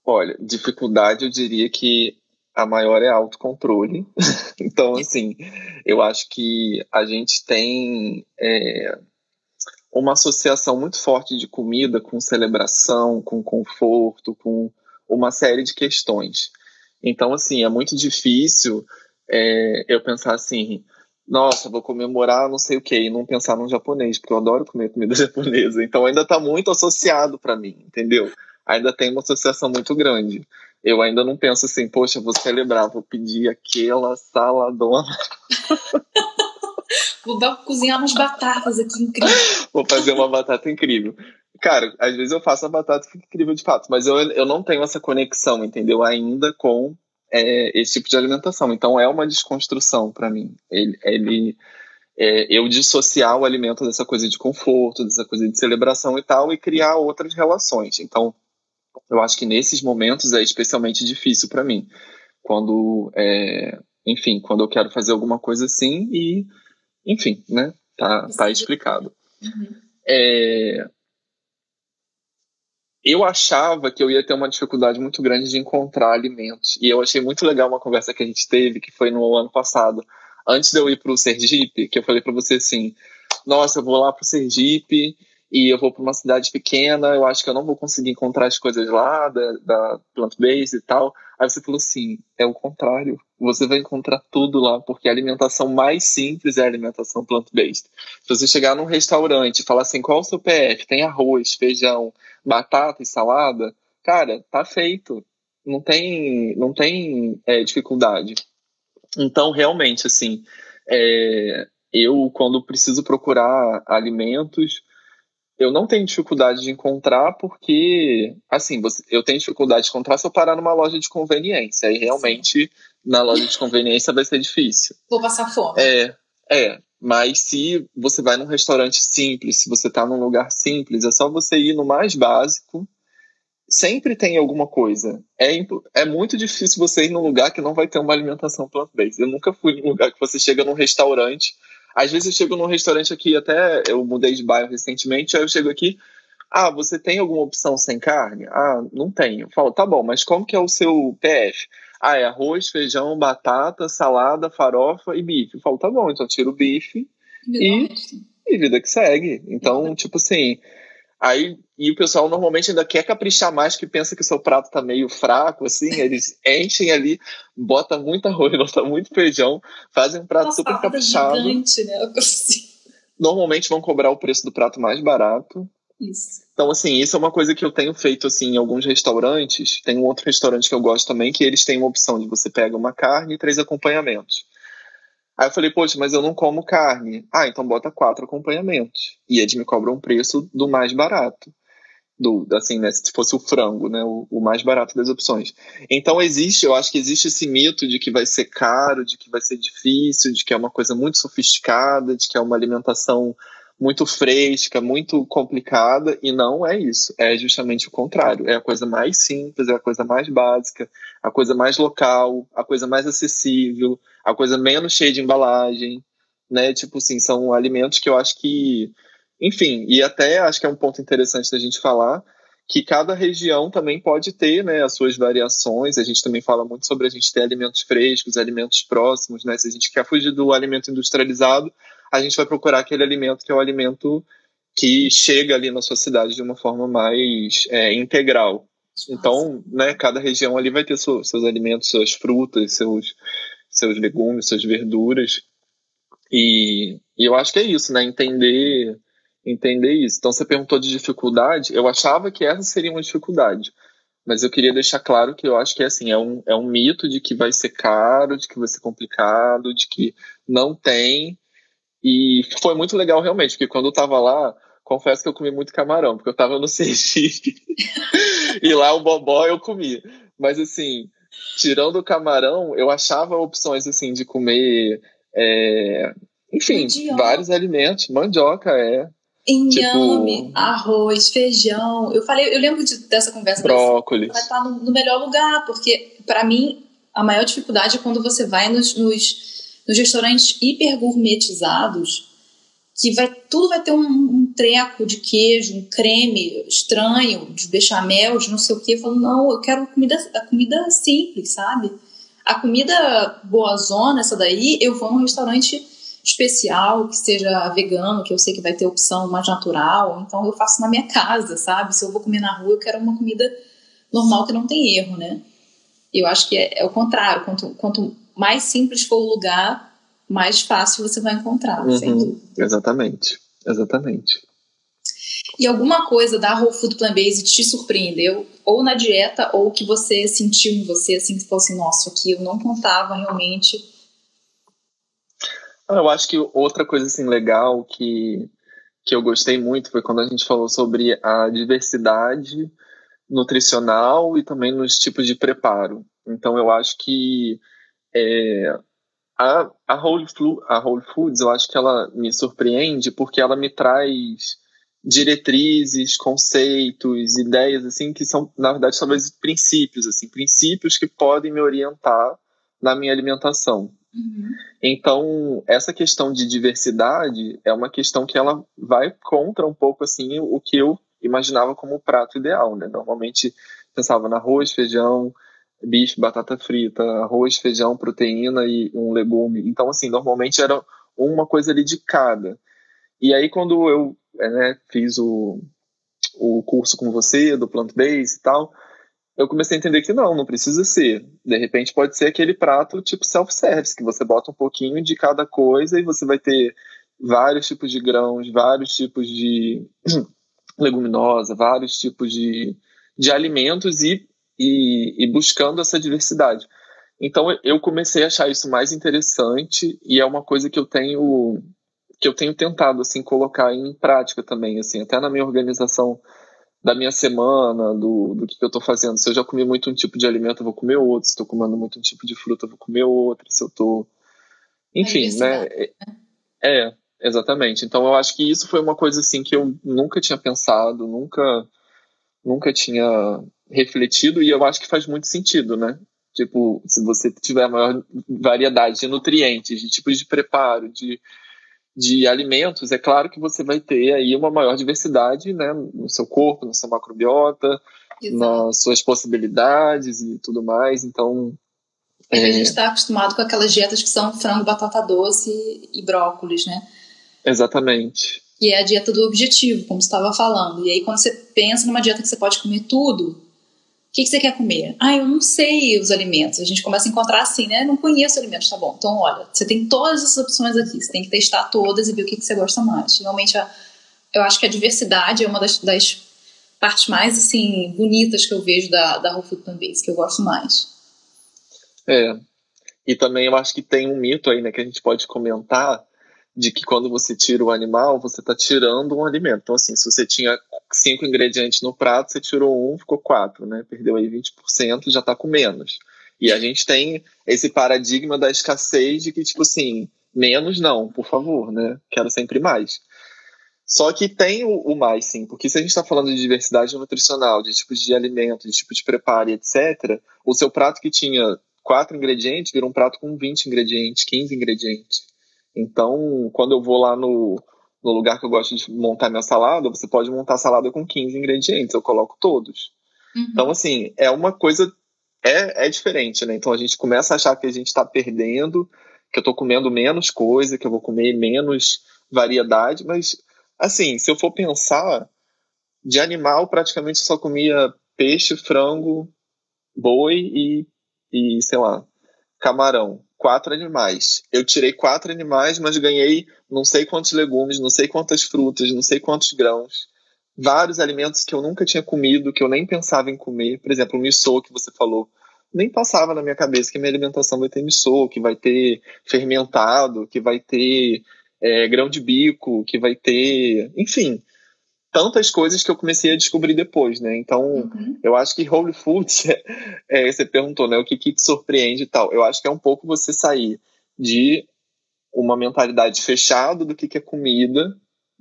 Olha, dificuldade eu diria que a maior é autocontrole. (laughs) então, assim, eu acho que a gente tem é, uma associação muito forte de comida com celebração, com conforto, com uma série de questões. Então, assim, é muito difícil é, eu pensar assim, nossa, vou comemorar não sei o que, e não pensar num japonês, porque eu adoro comer comida (laughs) japonesa. Então, ainda está muito associado para mim, entendeu? Ainda tem uma associação muito grande. Eu ainda não penso assim, poxa, vou celebrar, vou pedir aquela saladona. (laughs) vou cozinhar umas batatas aqui incrível. Vou fazer uma batata incrível. Cara, às vezes eu faço a batata que fica incrível de fato, mas eu, eu não tenho essa conexão, entendeu? Ainda com é, esse tipo de alimentação. Então é uma desconstrução para mim. Ele, ele é, eu dissociar o alimento dessa coisa de conforto, dessa coisa de celebração e tal, e criar outras relações. Então, eu acho que nesses momentos é especialmente difícil para mim. Quando, é, enfim, quando eu quero fazer alguma coisa assim e, enfim, né? Tá, tá explicado. Uhum. É, eu achava que eu ia ter uma dificuldade muito grande de encontrar alimentos. E eu achei muito legal uma conversa que a gente teve, que foi no ano passado, antes de eu ir para o Sergipe, que eu falei para você assim: nossa, eu vou lá para o Sergipe e eu vou para uma cidade pequena, eu acho que eu não vou conseguir encontrar as coisas lá da, da plant-based e tal. Aí você falou assim: é o contrário. Você vai encontrar tudo lá, porque a alimentação mais simples é a alimentação plant-based. Se você chegar num restaurante e falar assim: qual é o seu PF? Tem arroz, feijão, batata e salada, cara, tá feito. Não tem, não tem é, dificuldade. Então, realmente, assim, é, eu, quando preciso procurar alimentos, eu não tenho dificuldade de encontrar porque, assim, você, eu tenho dificuldade de encontrar se eu parar numa loja de conveniência. Aí realmente, Sim. na loja de conveniência vai ser difícil. Vou passar fome. É, é. Mas se você vai num restaurante simples, se você está num lugar simples, é só você ir no mais básico. sempre tem alguma coisa. É, é muito difícil você ir num lugar que não vai ter uma alimentação plant-based. Eu nunca fui num lugar que você chega num restaurante. Às vezes eu chego num restaurante aqui, até eu mudei de bairro recentemente, aí eu chego aqui, ah, você tem alguma opção sem carne? Ah, não tenho. Eu falo, tá bom, mas como que é o seu PF? Ah, é arroz, feijão, batata, salada, farofa e bife. Eu falo, tá bom, então tiro o bife e, e vida que segue. Então, tipo assim, Aí, e o pessoal normalmente ainda quer caprichar mais, que pensa que o seu prato tá meio fraco, assim, eles enchem ali, bota muito arroz, (laughs) bota muito feijão, fazem um prato Nossa, super caprichado. Gigante, né? Normalmente vão cobrar o preço do prato mais barato. Isso. Então, assim, isso é uma coisa que eu tenho feito, assim, em alguns restaurantes. Tem um outro restaurante que eu gosto também, que eles têm uma opção de você pega uma carne e três acompanhamentos. Aí eu falei, poxa, mas eu não como carne. Ah, então bota quatro acompanhamentos. E eles me cobram um preço do mais barato. Do, assim, né, se fosse o frango, né, o, o, mais barato das opções. Então existe, eu acho que existe esse mito de que vai ser caro, de que vai ser difícil, de que é uma coisa muito sofisticada, de que é uma alimentação muito fresca, muito complicada, e não é isso. É justamente o contrário. É a coisa mais simples, é a coisa mais básica, a coisa mais local, a coisa mais acessível, a coisa menos cheia de embalagem, né? Tipo assim, são alimentos que eu acho que, enfim, e até acho que é um ponto interessante da gente falar que cada região também pode ter, né, as suas variações. A gente também fala muito sobre a gente ter alimentos frescos, alimentos próximos, né? Se a gente quer fugir do alimento industrializado, a gente vai procurar aquele alimento que é o alimento que chega ali na sua cidade de uma forma mais é, integral. Então, né, cada região ali vai ter seus alimentos, suas frutas, seus, seus legumes, suas verduras. E, e eu acho que é isso, né? Entender, entender isso. Então, você perguntou de dificuldade. Eu achava que essa seria uma dificuldade. Mas eu queria deixar claro que eu acho que assim, é um, é um mito de que vai ser caro, de que vai ser complicado, de que não tem. E foi muito legal realmente, porque quando eu tava lá, confesso que eu comi muito camarão, porque eu tava no (laughs) Sergipe. e lá o bobó eu comi. Mas assim, tirando o camarão, eu achava opções assim de comer. É, enfim, mandioca. vários alimentos. Mandioca, é. Inhame, tipo, arroz, feijão. Eu falei, eu lembro de, dessa conversa. Brócolis. Vai estar no, no melhor lugar, porque para mim a maior dificuldade é quando você vai nos, nos nos restaurantes hiper gourmetizados, que vai tudo vai ter um, um, treco de queijo, um creme estranho, de bechamel, de não sei o que, falando, não, eu quero comida, a comida simples, sabe? A comida boa zona, essa daí, eu vou num restaurante especial, que seja vegano, que eu sei que vai ter opção mais natural, então eu faço na minha casa, sabe? Se eu vou comer na rua, eu quero uma comida normal que não tem erro, né? Eu acho que é, é o contrário, quanto, quanto mais simples for o lugar, mais fácil você vai encontrar, uhum, sem dúvida. Exatamente, exatamente. E alguma coisa da Whole Food Plant Based te surpreendeu? Ou na dieta, ou que você sentiu em você, assim, que fosse, nossa, aqui eu não contava realmente. Ah, eu acho que outra coisa, assim, legal que, que eu gostei muito foi quando a gente falou sobre a diversidade nutricional e também nos tipos de preparo. Então, eu acho que é, a, a, Whole Flu, a Whole Foods, eu acho que ela me surpreende porque ela me traz diretrizes, conceitos, ideias assim que são na verdade talvez princípios assim, princípios que podem me orientar na minha alimentação. Uhum. Então, essa questão de diversidade é uma questão que ela vai contra um pouco assim o que eu imaginava como o prato ideal, né? Normalmente pensava no arroz, feijão, bife, batata frita, arroz, feijão, proteína e um legume. Então, assim, normalmente era uma coisa ali de cada. E aí, quando eu né, fiz o, o curso com você, do plant-based e tal, eu comecei a entender que não, não precisa ser. De repente, pode ser aquele prato tipo self-service, que você bota um pouquinho de cada coisa e você vai ter vários tipos de grãos, vários tipos de (clears throat) leguminosa, vários tipos de, de alimentos e e, e buscando essa diversidade. Então eu comecei a achar isso mais interessante e é uma coisa que eu tenho que eu tenho tentado assim colocar em prática também, assim, até na minha organização da minha semana, do, do que, eu estou fazendo. Se eu já comi muito um tipo de alimento, eu vou comer outro. Se estou comendo muito um tipo de fruta, eu vou comer outro. Se eu estou, enfim, é né? É, é, exatamente. Então eu acho que isso foi uma coisa assim que eu nunca tinha pensado, nunca, nunca tinha refletido e eu acho que faz muito sentido, né? Tipo, se você tiver maior variedade de nutrientes, de tipos de preparo, de, de alimentos, é claro que você vai ter aí uma maior diversidade né, no seu corpo, na sua macrobiota, Exato. nas suas possibilidades e tudo mais. Então. É... A gente está acostumado com aquelas dietas que são frango, batata doce e brócolis, né? Exatamente. E é a dieta do objetivo, como você estava falando. E aí, quando você pensa numa dieta que você pode comer tudo, o que, que, você quer comer? Ah, eu não sei os alimentos. A gente começa a encontrar assim, né? Não conheço alimentos, tá bom. Então, olha, você tem todas essas opções aqui. Você tem que testar todas e ver o que, que você gosta mais. Realmente, eu acho que a diversidade é uma das, das partes mais, assim, bonitas que eu vejo da, da Whole Food Plant-Based, que eu gosto mais. É. E também eu acho que tem um mito aí, né, que a gente pode comentar, de que quando você tira o animal, você está tirando um alimento. Então, assim, se você tinha cinco ingredientes no prato, você tirou um, ficou quatro, né? Perdeu aí 20%, já está com menos. E a gente tem esse paradigma da escassez de que, tipo assim, menos não, por favor, né? Quero sempre mais. Só que tem o, o mais, sim, porque se a gente está falando de diversidade nutricional, de tipos de alimento, de tipo de preparo, etc., o seu prato que tinha quatro ingredientes vira um prato com 20 ingredientes, 15 ingredientes. Então, quando eu vou lá no, no lugar que eu gosto de montar minha salada, você pode montar salada com 15 ingredientes, eu coloco todos. Uhum. Então, assim, é uma coisa. É, é diferente, né? Então a gente começa a achar que a gente está perdendo, que eu estou comendo menos coisa, que eu vou comer menos variedade, mas, assim, se eu for pensar, de animal praticamente só comia peixe, frango, boi e, e sei lá, camarão quatro animais. Eu tirei quatro animais, mas ganhei não sei quantos legumes, não sei quantas frutas, não sei quantos grãos. Vários alimentos que eu nunca tinha comido, que eu nem pensava em comer. Por exemplo, o miso que você falou. Nem passava na minha cabeça que minha alimentação vai ter miso, que vai ter fermentado, que vai ter é, grão de bico, que vai ter. Enfim, tantas coisas que eu comecei a descobrir depois, né? Então, uhum. eu acho que Whole Foods, (laughs) é, você perguntou, né? O que, que te surpreende e tal. Eu acho que é um pouco você sair de uma mentalidade fechada do que, que é comida,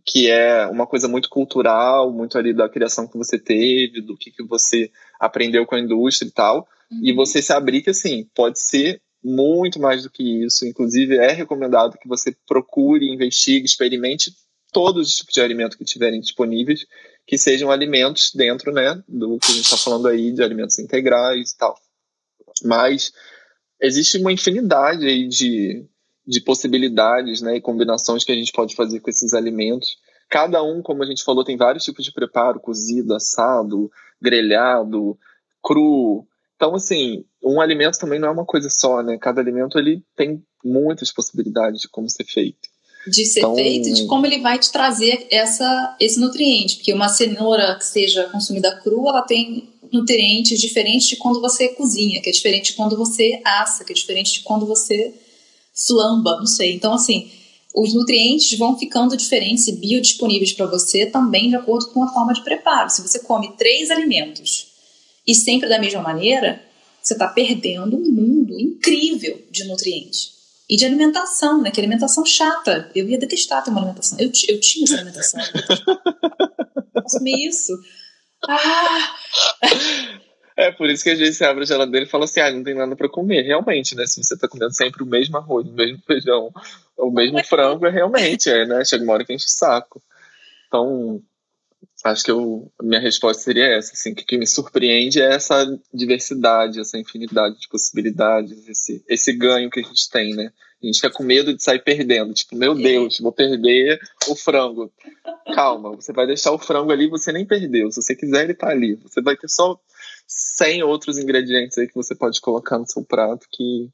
que é uma coisa muito cultural, muito ali da criação que você teve, do que, que você aprendeu com a indústria e tal, uhum. e você se abrir que, assim, pode ser muito mais do que isso. Inclusive, é recomendado que você procure, investigue, experimente todos os tipos de alimento que tiverem disponíveis, que sejam alimentos dentro, né, do que a gente está falando aí, de alimentos integrais e tal. Mas existe uma infinidade aí de, de possibilidades, né, e combinações que a gente pode fazer com esses alimentos. Cada um, como a gente falou, tem vários tipos de preparo, cozido, assado, grelhado, cru. Então, assim, um alimento também não é uma coisa só, né? Cada alimento ele tem muitas possibilidades de como ser feito de ser então... feito, de como ele vai te trazer essa, esse nutriente. Porque uma cenoura que seja consumida crua, ela tem nutrientes diferentes de quando você cozinha, que é diferente de quando você assa, que é diferente de quando você flamba, não sei. Então, assim, os nutrientes vão ficando diferentes e biodisponíveis para você também de acordo com a forma de preparo. Se você come três alimentos e sempre da mesma maneira, você está perdendo um mundo incrível de nutrientes. E de alimentação, né? Que alimentação chata. Eu ia detestar ter uma alimentação. Eu, eu tinha essa alimentação. (laughs) Eu comer isso. Ah! É por isso que às vezes você abre a geladeira e fala assim: ah, não tem nada para comer. Realmente, né? Se você tá comendo sempre o mesmo arroz, o mesmo feijão, o mesmo frango, é realmente, é, né? Chega uma hora que enche o saco. Então, acho que eu, minha resposta seria essa, assim, que o que me surpreende é essa diversidade, essa infinidade de possibilidades, esse, esse ganho que a gente tem, né? A gente fica com medo de sair perdendo, tipo, meu Deus, vou perder o frango. Calma, você vai deixar o frango ali, você nem perdeu, se você quiser ele tá ali. Você vai ter só 100 outros ingredientes aí que você pode colocar no seu prato que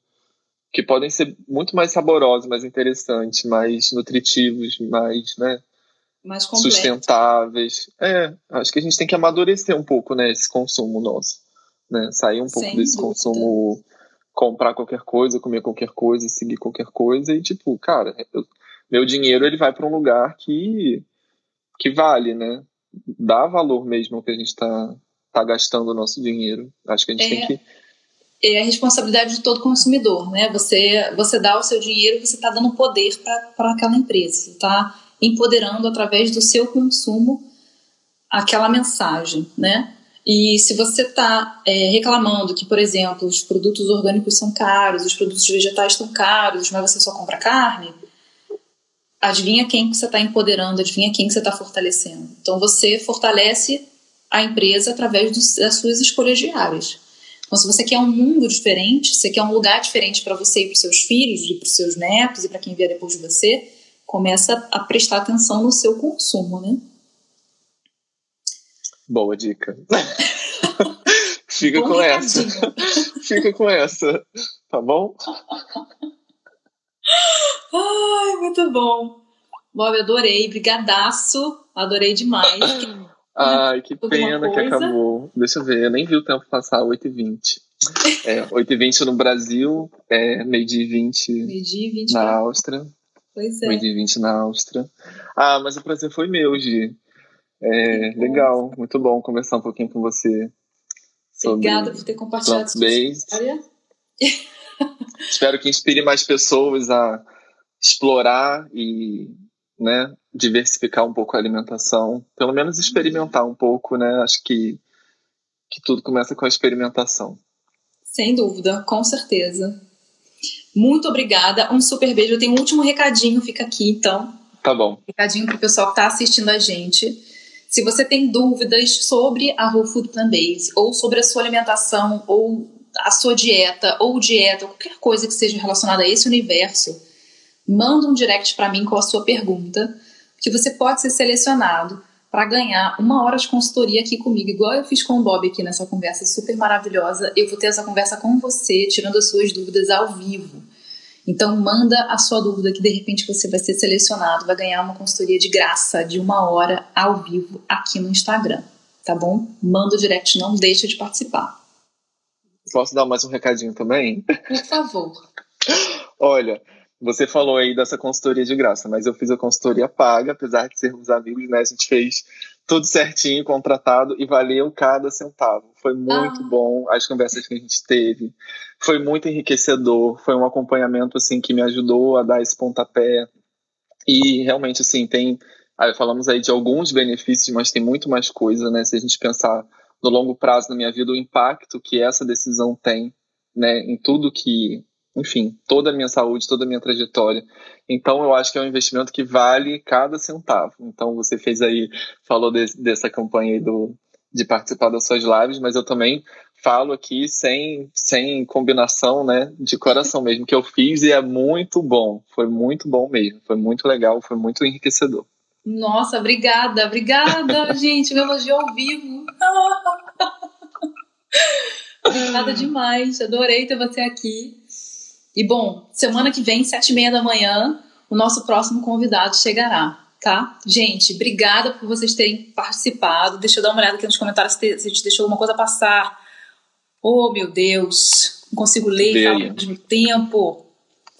que podem ser muito mais saborosos, mais interessantes, mais nutritivos, mais, né? Mais sustentáveis. É, acho que a gente tem que amadurecer um pouco, né, esse consumo nosso, né, sair um pouco Sem desse dúvida. consumo, comprar qualquer coisa, comer qualquer coisa, seguir qualquer coisa e tipo, cara, eu, meu dinheiro ele vai para um lugar que que vale, né, dá valor mesmo ao que a gente está tá gastando o nosso dinheiro. Acho que a gente é. tem que é a responsabilidade de todo consumidor, né? Você, você dá o seu dinheiro, você está dando poder para aquela empresa, está empoderando através do seu consumo aquela mensagem, né? E se você está é, reclamando que, por exemplo, os produtos orgânicos são caros, os produtos vegetais estão caros, mas você só compra carne, adivinha quem que você está empoderando, adivinha quem que você está fortalecendo. Então você fortalece a empresa através das suas escolhas diárias. Então, se você quer um mundo diferente, se você quer um lugar diferente para você e para os seus filhos, e para os seus netos e para quem vier depois de você, começa a prestar atenção no seu consumo, né? Boa dica. (laughs) Fica Bom com recadinho. essa. (laughs) Fica com essa, tá bom? Ai, muito bom. Bob, adorei. Brigadaço. Adorei demais. (coughs) Ai, que pena que acabou. Deixa eu ver, eu nem vi o tempo passar, 8h20. É, 8h20 no Brasil, é meio-dia e 20, meio -dia 20 na Áustria. Pois é. Meio-dia e 20 na Áustria. Ah, mas o prazer foi meu, Gi. É, legal, muito bom conversar um pouquinho com você. Obrigada por ter compartilhado sua história. (laughs) (laughs) Espero que inspire mais pessoas a explorar e né, diversificar um pouco a alimentação, pelo menos experimentar um pouco, né? Acho que, que tudo começa com a experimentação. Sem dúvida, com certeza. Muito obrigada, um super beijo. Eu tenho um último recadinho, fica aqui então. Tá bom. Recadinho para o pessoal que está assistindo a gente. Se você tem dúvidas sobre a Whole Food Plant Base, ou sobre a sua alimentação, ou a sua dieta, ou dieta, ou qualquer coisa que seja relacionada a esse universo, manda um direct para mim com a sua pergunta, que você pode ser selecionado para ganhar uma hora de consultoria aqui comigo, igual eu fiz com o Bob aqui nessa conversa super maravilhosa. Eu vou ter essa conversa com você, tirando as suas dúvidas ao vivo. Então manda a sua dúvida que de repente você vai ser selecionado, vai ganhar uma consultoria de graça de uma hora ao vivo aqui no Instagram, tá bom? Manda o direct, não deixa de participar. Posso dar mais um recadinho também? Por favor. (laughs) Olha, você falou aí dessa consultoria de graça, mas eu fiz a consultoria paga, apesar de sermos amigos, né? A gente fez tudo certinho, contratado e valeu cada centavo. Foi muito ah. bom as conversas que a gente teve. Foi muito enriquecedor, foi um acompanhamento assim que me ajudou a dar esse pontapé. E realmente assim, tem falamos aí de alguns benefícios, mas tem muito mais coisa, né? Se a gente pensar no longo prazo na minha vida, o impacto que essa decisão tem, né, em tudo que enfim, toda a minha saúde, toda a minha trajetória. Então, eu acho que é um investimento que vale cada centavo. Então, você fez aí, falou de, dessa campanha aí do, de participar das suas lives, mas eu também falo aqui sem, sem combinação, né, de coração mesmo, que eu fiz e é muito bom. Foi muito bom mesmo. Foi muito legal, foi muito enriquecedor. Nossa, obrigada, obrigada, (laughs) gente. Me elogio ao vivo. (laughs) obrigada demais. Adorei ter você aqui. E bom, semana que vem, sete e meia da manhã, o nosso próximo convidado chegará, tá? Gente, obrigada por vocês terem participado. Deixa eu dar uma olhada aqui nos comentários se a gente deixou alguma coisa passar. Oh, meu Deus, não consigo ler e falar ao mesmo tempo.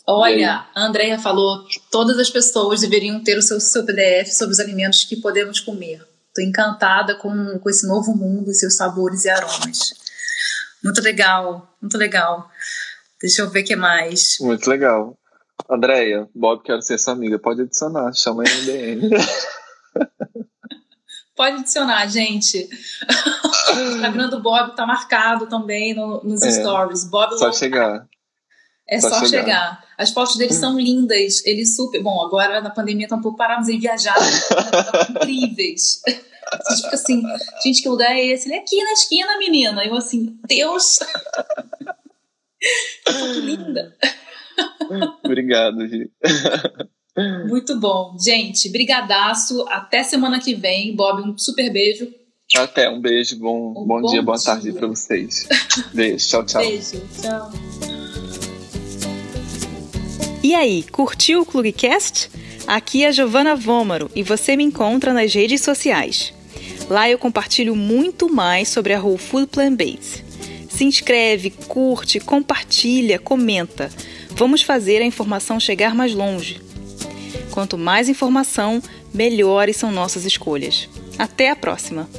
Olha, a Andrea falou que todas as pessoas deveriam ter o seu, seu PDF sobre os alimentos que podemos comer. Estou encantada com, com esse novo mundo e seus sabores e aromas. Muito legal, muito legal. Deixa eu ver o que mais. Muito legal. Andréia, Bob, quero ser sua amiga. Pode adicionar, chama aí no DM. (laughs) Pode adicionar, gente. (laughs) o Instagram do Bob tá marcado também no, nos é, stories. Bob só chegar. É só, só chegar. chegar. As fotos dele são lindas. Ele super. Bom, agora na pandemia tá um pouco parados em viajar. Né? (laughs) incríveis. A gente fica assim, gente, que lugar é esse? Ele é aqui na esquina, menina. Eu assim, Deus. Que linda! (laughs) Obrigado, Gi. Muito bom. Gente, brigadaço. Até semana que vem. Bob, um super beijo. Até, um beijo. Bom, um bom, bom dia, boa dia. tarde para vocês. Beijo, tchau, tchau. Beijo, tchau. E aí, curtiu o Clubcast? Aqui é a Giovana Vômaro e você me encontra nas redes sociais. Lá eu compartilho muito mais sobre a Whole Food Plant Base. Se inscreve, curte, compartilha, comenta. Vamos fazer a informação chegar mais longe. Quanto mais informação, melhores são nossas escolhas. Até a próxima!